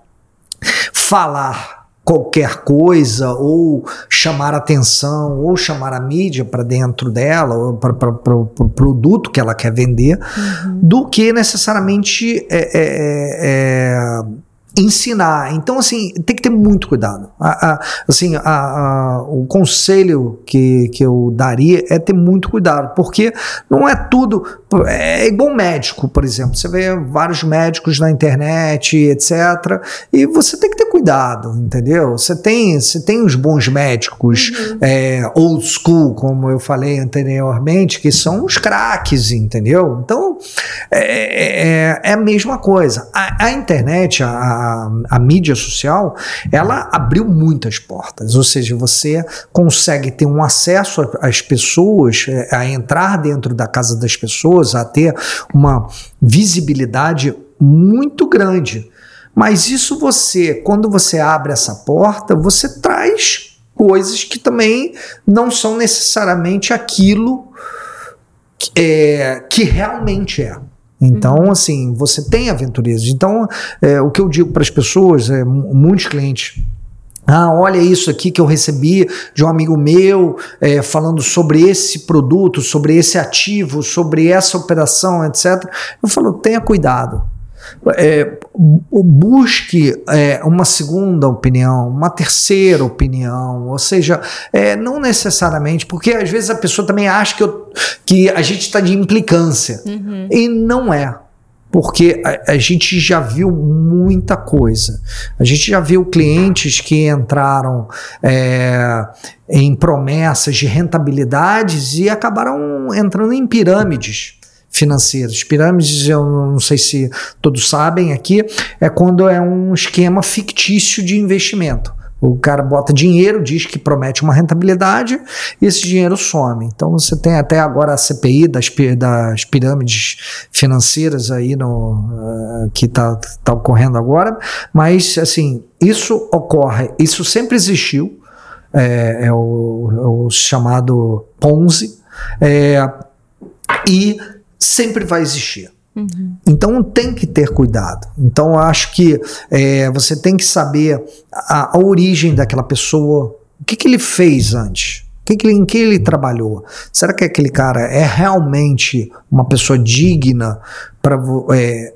falar qualquer coisa ou chamar atenção ou chamar a mídia para dentro dela ou para o pro produto que ela quer vender uhum. do que necessariamente é, é, é, é ensinar. Então, assim, tem que ter muito cuidado. A, a, assim, a, o conselho que, que eu daria é ter muito cuidado, porque não é tudo. É igual médico, por exemplo. Você vê vários médicos na internet, etc. E você tem que ter cuidado, entendeu? Você tem, você tem os bons médicos uhum. é, old school, como eu falei anteriormente, que são os craques, entendeu? Então, é, é, é a mesma coisa. A, a internet, a a, mídia social, ela abriu muitas portas, ou seja, você consegue ter um acesso às pessoas, é, a entrar dentro da casa das pessoas, a ter uma visibilidade muito grande. Mas isso você, quando você abre essa porta, você traz coisas que também não são necessariamente aquilo que, é, que realmente é. Então, uhum. assim, você tem aventureiros. Então, é, o que eu digo para as pessoas, é, muitos clientes. Ah, olha isso aqui que eu recebi de um amigo meu é, falando sobre esse produto, sobre esse ativo, sobre essa operação, etc. Eu falo, tenha cuidado. É, busque é, uma segunda opinião, uma terceira opinião, ou seja, é, não necessariamente, porque às vezes a pessoa também acha que, eu, que a gente está de implicância, uhum. e não é. Porque a, a, gente já viu muita coisa. A gente já viu clientes que entraram é, em promessas de rentabilidades e acabaram entrando em pirâmides financeiras. Pirâmides, eu não sei se todos sabem aqui, é quando é um esquema fictício de investimento. O cara bota dinheiro, diz que promete uma rentabilidade e esse dinheiro some. Então você tem até agora a CPI das, das pirâmides financeiras aí no, uh, que está tá ocorrendo agora, mas assim, isso ocorre, isso sempre existiu, é, é, o, é o, chamado Ponzi, é, e sempre vai existir. Uhum. Então tem que ter cuidado. Então acho que é, você tem que saber a, a, origem daquela pessoa, o que, que ele fez antes, que que ele, em que ele trabalhou. Será que aquele cara é realmente uma pessoa digna para é,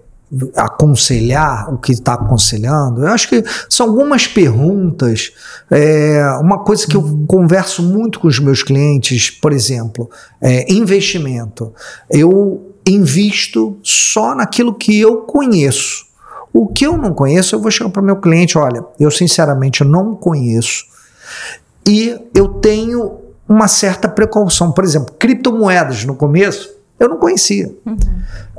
aconselhar o que está aconselhando? Eu acho que são algumas perguntas. É, uma coisa que eu converso muito com os meus clientes, por exemplo, é investimento. Eu invisto só naquilo que eu conheço. O que eu não conheço, eu vou chegar para o meu cliente: olha, eu sinceramente não conheço. E eu tenho uma certa precaução. Por exemplo, criptomoedas no começo eu não conhecia. Uhum.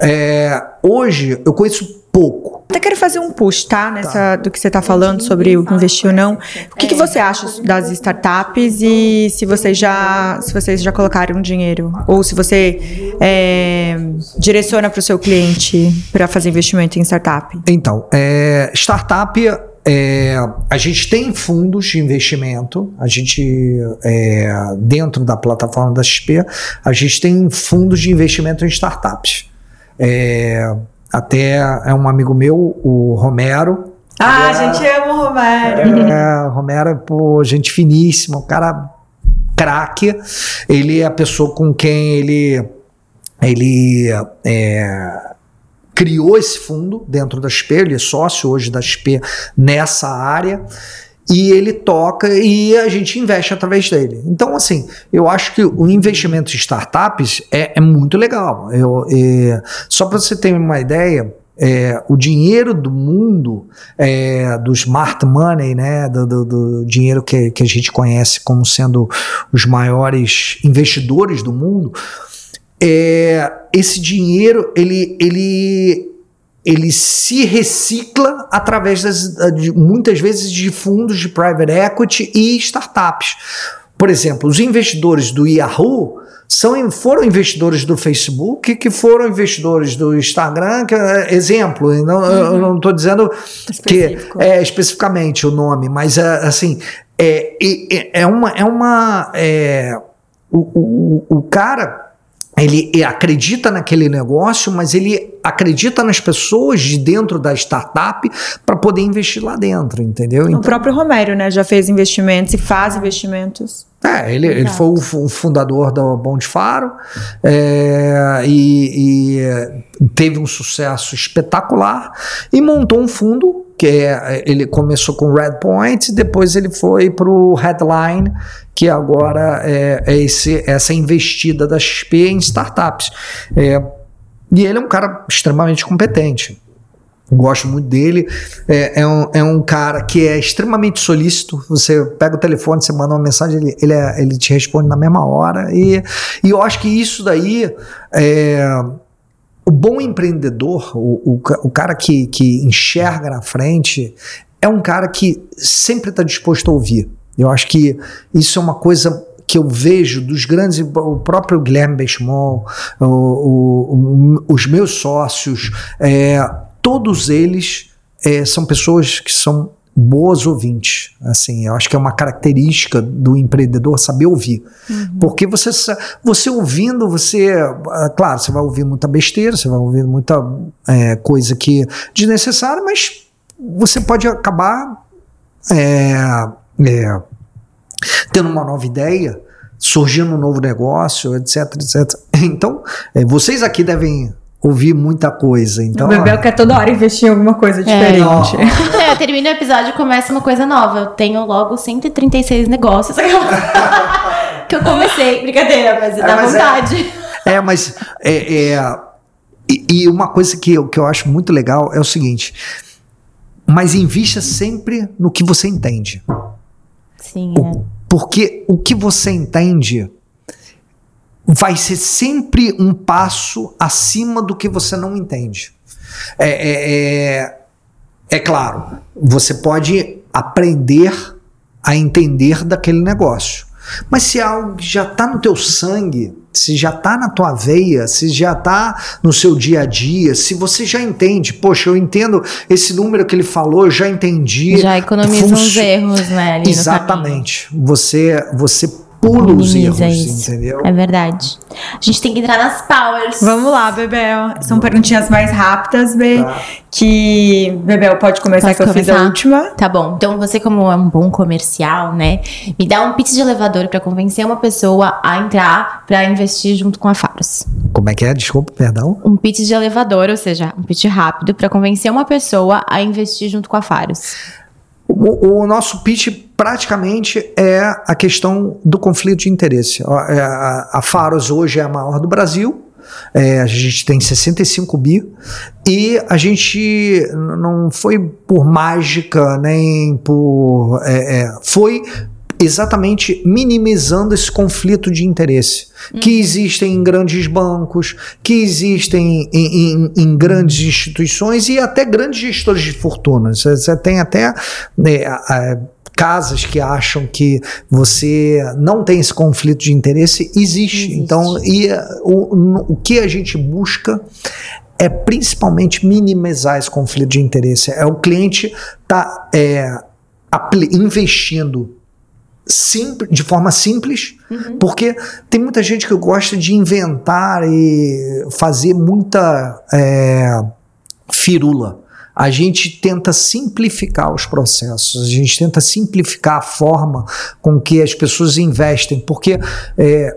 É, hoje eu conheço pouco. Até quero fazer um push, tá? Nessa tá. do que você está falando sobre o investir ou não. O que, que você acha das startups e se vocês já se vocês já colocaram dinheiro ou se você é, direciona para o seu cliente para fazer investimento em startup? Então, é, startup é, a gente tem fundos de investimento, a gente, é, dentro da plataforma da XP, a gente tem fundos de investimento em startups. É, até é um amigo meu, o Romero, Ah, a gente ama o Romero. É, Romero, pô, gente finíssima, um cara craque. Ele é a pessoa com quem ele, ele é, criou esse fundo dentro da XP, ele é sócio hoje da XP nessa área e ele toca e a gente investe através dele. Então, assim, eu acho que o investimento em startups é, é muito legal. Eu, é, só para você ter uma ideia, é, o dinheiro do mundo, é, do smart money, né, do, do, do, dinheiro que, que a gente conhece como sendo os maiores investidores do mundo, é, esse dinheiro ele, ele, ele se recicla através das, de, muitas vezes de fundos de private equity e startups. Por exemplo, os investidores do Yahoo são, foram investidores do Facebook, que foram investidores do Instagram, que, é, exemplo, não, uhum. eu não estou dizendo Específico. que é especificamente o nome, mas é, assim, é, é, é uma. É uma é, o, o, o cara ele acredita naquele negócio, mas ele acredita nas pessoas de dentro da startup para poder investir lá dentro, entendeu? Então, o próprio Romero, né, já fez investimentos e faz investimentos. É, ele, ele foi o, fundador da Bom de Faro é, e, e, teve um sucesso espetacular e montou um fundo que é, ele começou com Red Point, depois ele foi para o Headline, que agora é, é esse, essa investida da XP em startups. É, e ele é um cara extremamente competente. Gosto muito dele. É, é, um, é um cara que é extremamente solícito. Você pega o telefone, você manda uma mensagem, ele, ele, é, ele te responde na mesma hora. E, e eu acho que isso daí. É, o bom empreendedor, o, o, o cara que, que enxerga na frente, é um cara que sempre está disposto a ouvir. Eu acho que isso é uma coisa que eu vejo dos grandes, o próprio Guilherme Benchimol, os meus sócios, é, todos eles é, são pessoas que são boas ouvintes. Assim, eu acho que é uma característica do empreendedor saber ouvir. Uhum. Porque você, você ouvindo, você. Ah, claro, você vai ouvir muita besteira, você vai ouvir muita é, coisa que desnecessária, mas você pode acabar é, é, tendo uma nova ideia, surgindo um novo negócio, etc, etc. *laughs* Então, é, vocês aqui devem ouvir muita coisa. Então, o Bebel quer toda hora investir em alguma coisa é. diferente. É, termina o episódio e começa uma coisa nova. Eu tenho logo 136 negócios *laughs* que eu comecei. Brincadeira, mas é, dá mas é. vontade. É, é mas é, é e, e, uma coisa que eu, que eu acho muito legal é o seguinte: mas invista sempre no que você entende. Sim. O, porque o que você entende vai ser sempre um passo acima do que você não entende. É, é, é, é claro, você pode aprender a entender daquele negócio. Mas se é algo que já está no teu sangue, se já está na tua veia, se já está no seu dia a dia, se você já entende, poxa, eu entendo esse número que ele falou, eu já entendi. Já economiza uns erros, né? Exatamente. Você, você pula os erros, isso. entendeu? É verdade. A gente tem que entrar nas powers. Vamos lá, Bebel. São perguntinhas mais rápidas, Bê. Tá. Que Bebel pode começar, Posso que eu começar? fiz a última. Tá bom. Então você, como é um bom comercial, né? Me dá um pitch de elevador para convencer uma pessoa a entrar para investir junto com a Faros. Como é que é? Desculpa, perdão. Um pitch de elevador, ou seja, um pitch rápido para convencer uma pessoa a investir junto com a Faros. O, o, nosso pitch praticamente é a questão do conflito de interesse. A, é, a, a Faros hoje é a maior do Brasil, é, a gente tem 65 bi e a gente não foi por mágica nem por. É, é, foi exatamente minimizando esse conflito de interesse uhum. que existem em grandes bancos, que existem em, em, em, grandes instituições e até grandes gestores de fortuna. Você tem até né, a, casas que acham que você não tem esse conflito de interesse existe. existe. Então, e o, o que a gente busca é principalmente minimizar esse conflito de interesse. É o cliente tá é, investindo simples, de forma simples, uhum. porque tem muita gente que gosta de inventar e fazer muita é, firula. a gente tenta simplificar os processos, a gente tenta simplificar a forma com que as pessoas investem, porque é,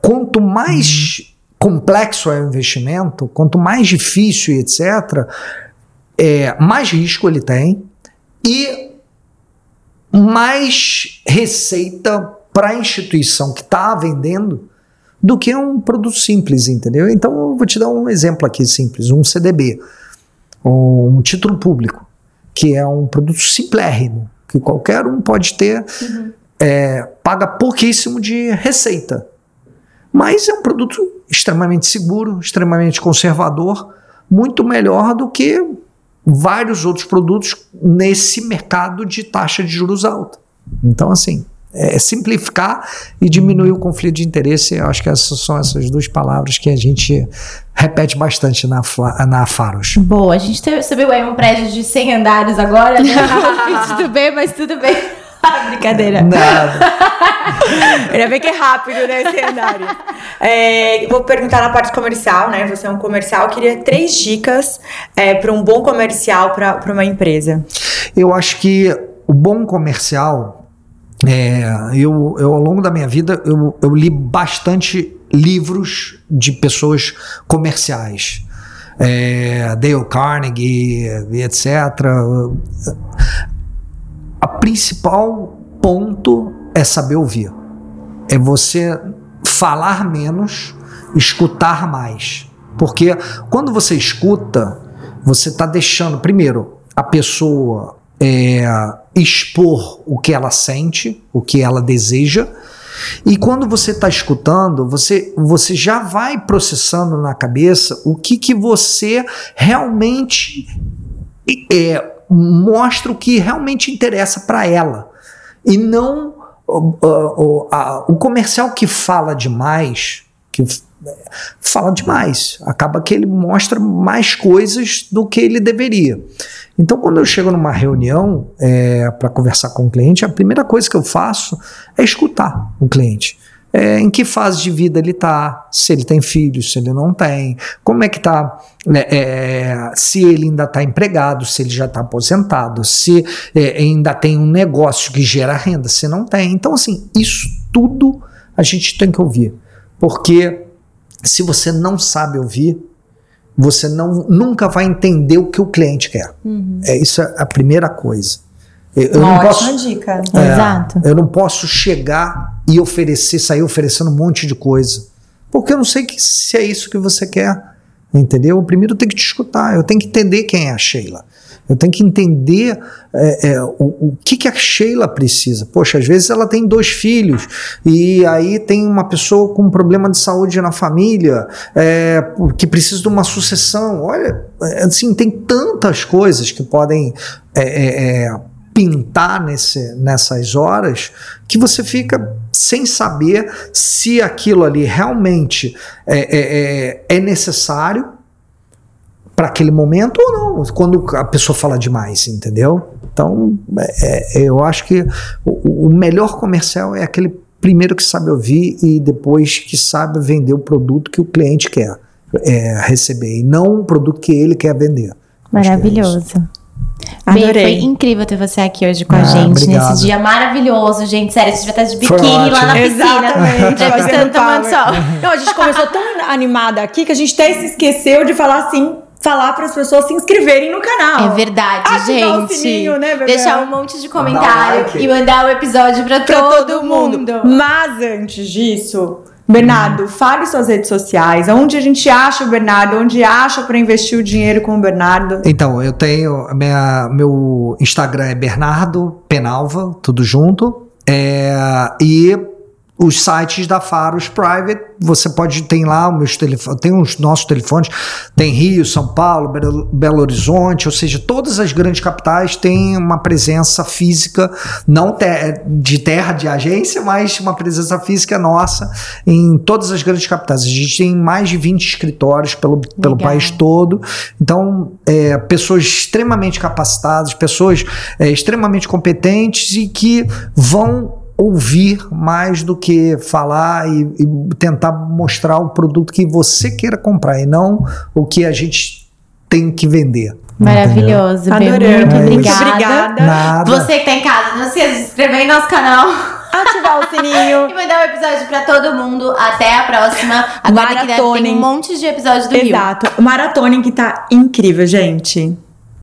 quanto mais complexo é o investimento, quanto mais difícil, etc., é, mais risco ele tem e mais receita para a instituição que está vendendo do que um produto simples, entendeu? Então eu vou te dar um exemplo aqui simples, um CDB, um título público, que é um produto simplérrimo, que qualquer um pode ter, uhum. é, paga pouquíssimo de receita, mas é um produto extremamente seguro, extremamente conservador, muito melhor do que vários outros produtos nesse mercado de taxa de juros alta. Então, assim, é simplificar e diminuir o conflito de interesse. Eu acho que essas são essas duas palavras que a gente repete bastante na, na Faros. Boa, a gente recebeu aí um prédio de 100 andares agora, né? *laughs* tudo bem, mas tudo bem. *laughs* Brincadeira. Nada. *laughs* Ainda bem que é rápido, né, esse cenário. É, vou perguntar na parte comercial, né? Você é um comercial. Eu queria três dicas é, para um bom comercial para uma empresa. Eu acho que o bom comercial, é, eu, eu, ao longo da minha vida, eu, eu li bastante livros de pessoas comerciais. É, Dale Carnegie, etc. A principal ponto é saber ouvir. É você falar menos, escutar mais. Porque quando você escuta, você está deixando, primeiro, a pessoa é, expor o que ela sente, o que ela deseja. E quando você está escutando, você, você já vai processando na cabeça o que, que você realmente é, mostra o que realmente interessa para ela. E não o, o, comercial que fala demais, que fala demais, acaba que ele mostra mais coisas do que ele deveria. Então, quando eu chego numa reunião é, para conversar com o cliente, a primeira coisa que eu faço é escutar o cliente é, em que fase de vida ele está, se ele tem filhos, se ele não tem, como é que está, né, é, se ele ainda está empregado, se ele já está aposentado, se é, ainda tem um negócio que gera renda, se não tem. Então, assim, isso tudo a gente tem que ouvir, porque se você não sabe ouvir, você não, nunca vai entender o que o cliente quer. Uhum. É isso é a primeira coisa. Eu, eu não posso, dica. É, Exato. Eu não posso chegar e oferecer, sair oferecendo um monte de coisa. Porque eu não sei que, se é isso que você quer. Entendeu? Eu primeiro tenho que te escutar, eu tenho que entender quem é a Sheila. Eu tenho que entender é, é, o, o que, que a Sheila precisa. Poxa, às vezes ela tem dois filhos e aí tem uma pessoa com um problema de saúde na família é, que precisa de uma sucessão. Olha, é, assim, tem tantas coisas que podem é, é, pintar nesse, nessas horas que você fica sem saber se aquilo ali realmente é, é, é, é necessário para aquele momento ou não, quando a pessoa fala demais, entendeu? Então, é, é, eu acho que o, o melhor comercial é aquele primeiro que sabe ouvir e depois que sabe vender o produto que o cliente quer é, receber, e não o produto que ele quer vender. É Maravilhoso. Adorei. Bem, foi incrível ter você aqui hoje com ah, a gente obrigado. nesse dia maravilhoso, gente. Sério, a gente vai estar de biquíni lá na piscina. Exatamente. Entrevistando, tomando sol. Não, a gente começou tão animada aqui que a gente até se esqueceu de falar assim falar para as pessoas se inscreverem no canal. É verdade, Ativar gente. O sininho, né, Deixar um monte de comentário e mandar o episódio para todo, todo mundo. mundo. Mas antes disso, Bernardo, fale suas redes sociais. Onde a gente acha o Bernardo? Onde acha para investir o dinheiro com o Bernardo? Então, eu tenho. Minha, meu Instagram é Bernardo Penalva, tudo junto. É, e os sites da Faros Private, você pode tem lá os meus telefones, tem os nossos telefones, tem Rio, São Paulo, Belo Horizonte, ou seja, todas as grandes capitais têm uma presença física, não de terra de agência, mas uma presença física nossa em todas as grandes capitais. A gente tem mais de 20 escritórios pelo, pelo país todo. Então, é, pessoas extremamente capacitadas, pessoas é, extremamente competentes e que vão ouvir mais do que falar e, e, tentar mostrar o produto que você queira comprar e não o que a gente tem que vender. Maravilhoso, Bê. Adoramos. Muito É obrigada. Muito obrigada. Nada. Você que tá em casa, não esqueça de se inscrever no nosso canal. Ativar o sininho. *laughs* E mandar um episódio pra todo mundo. Até a próxima. Agora que deve ter Maratonem. um monte de episódios do Rio. Exato. Maratona que tá incrível, gente.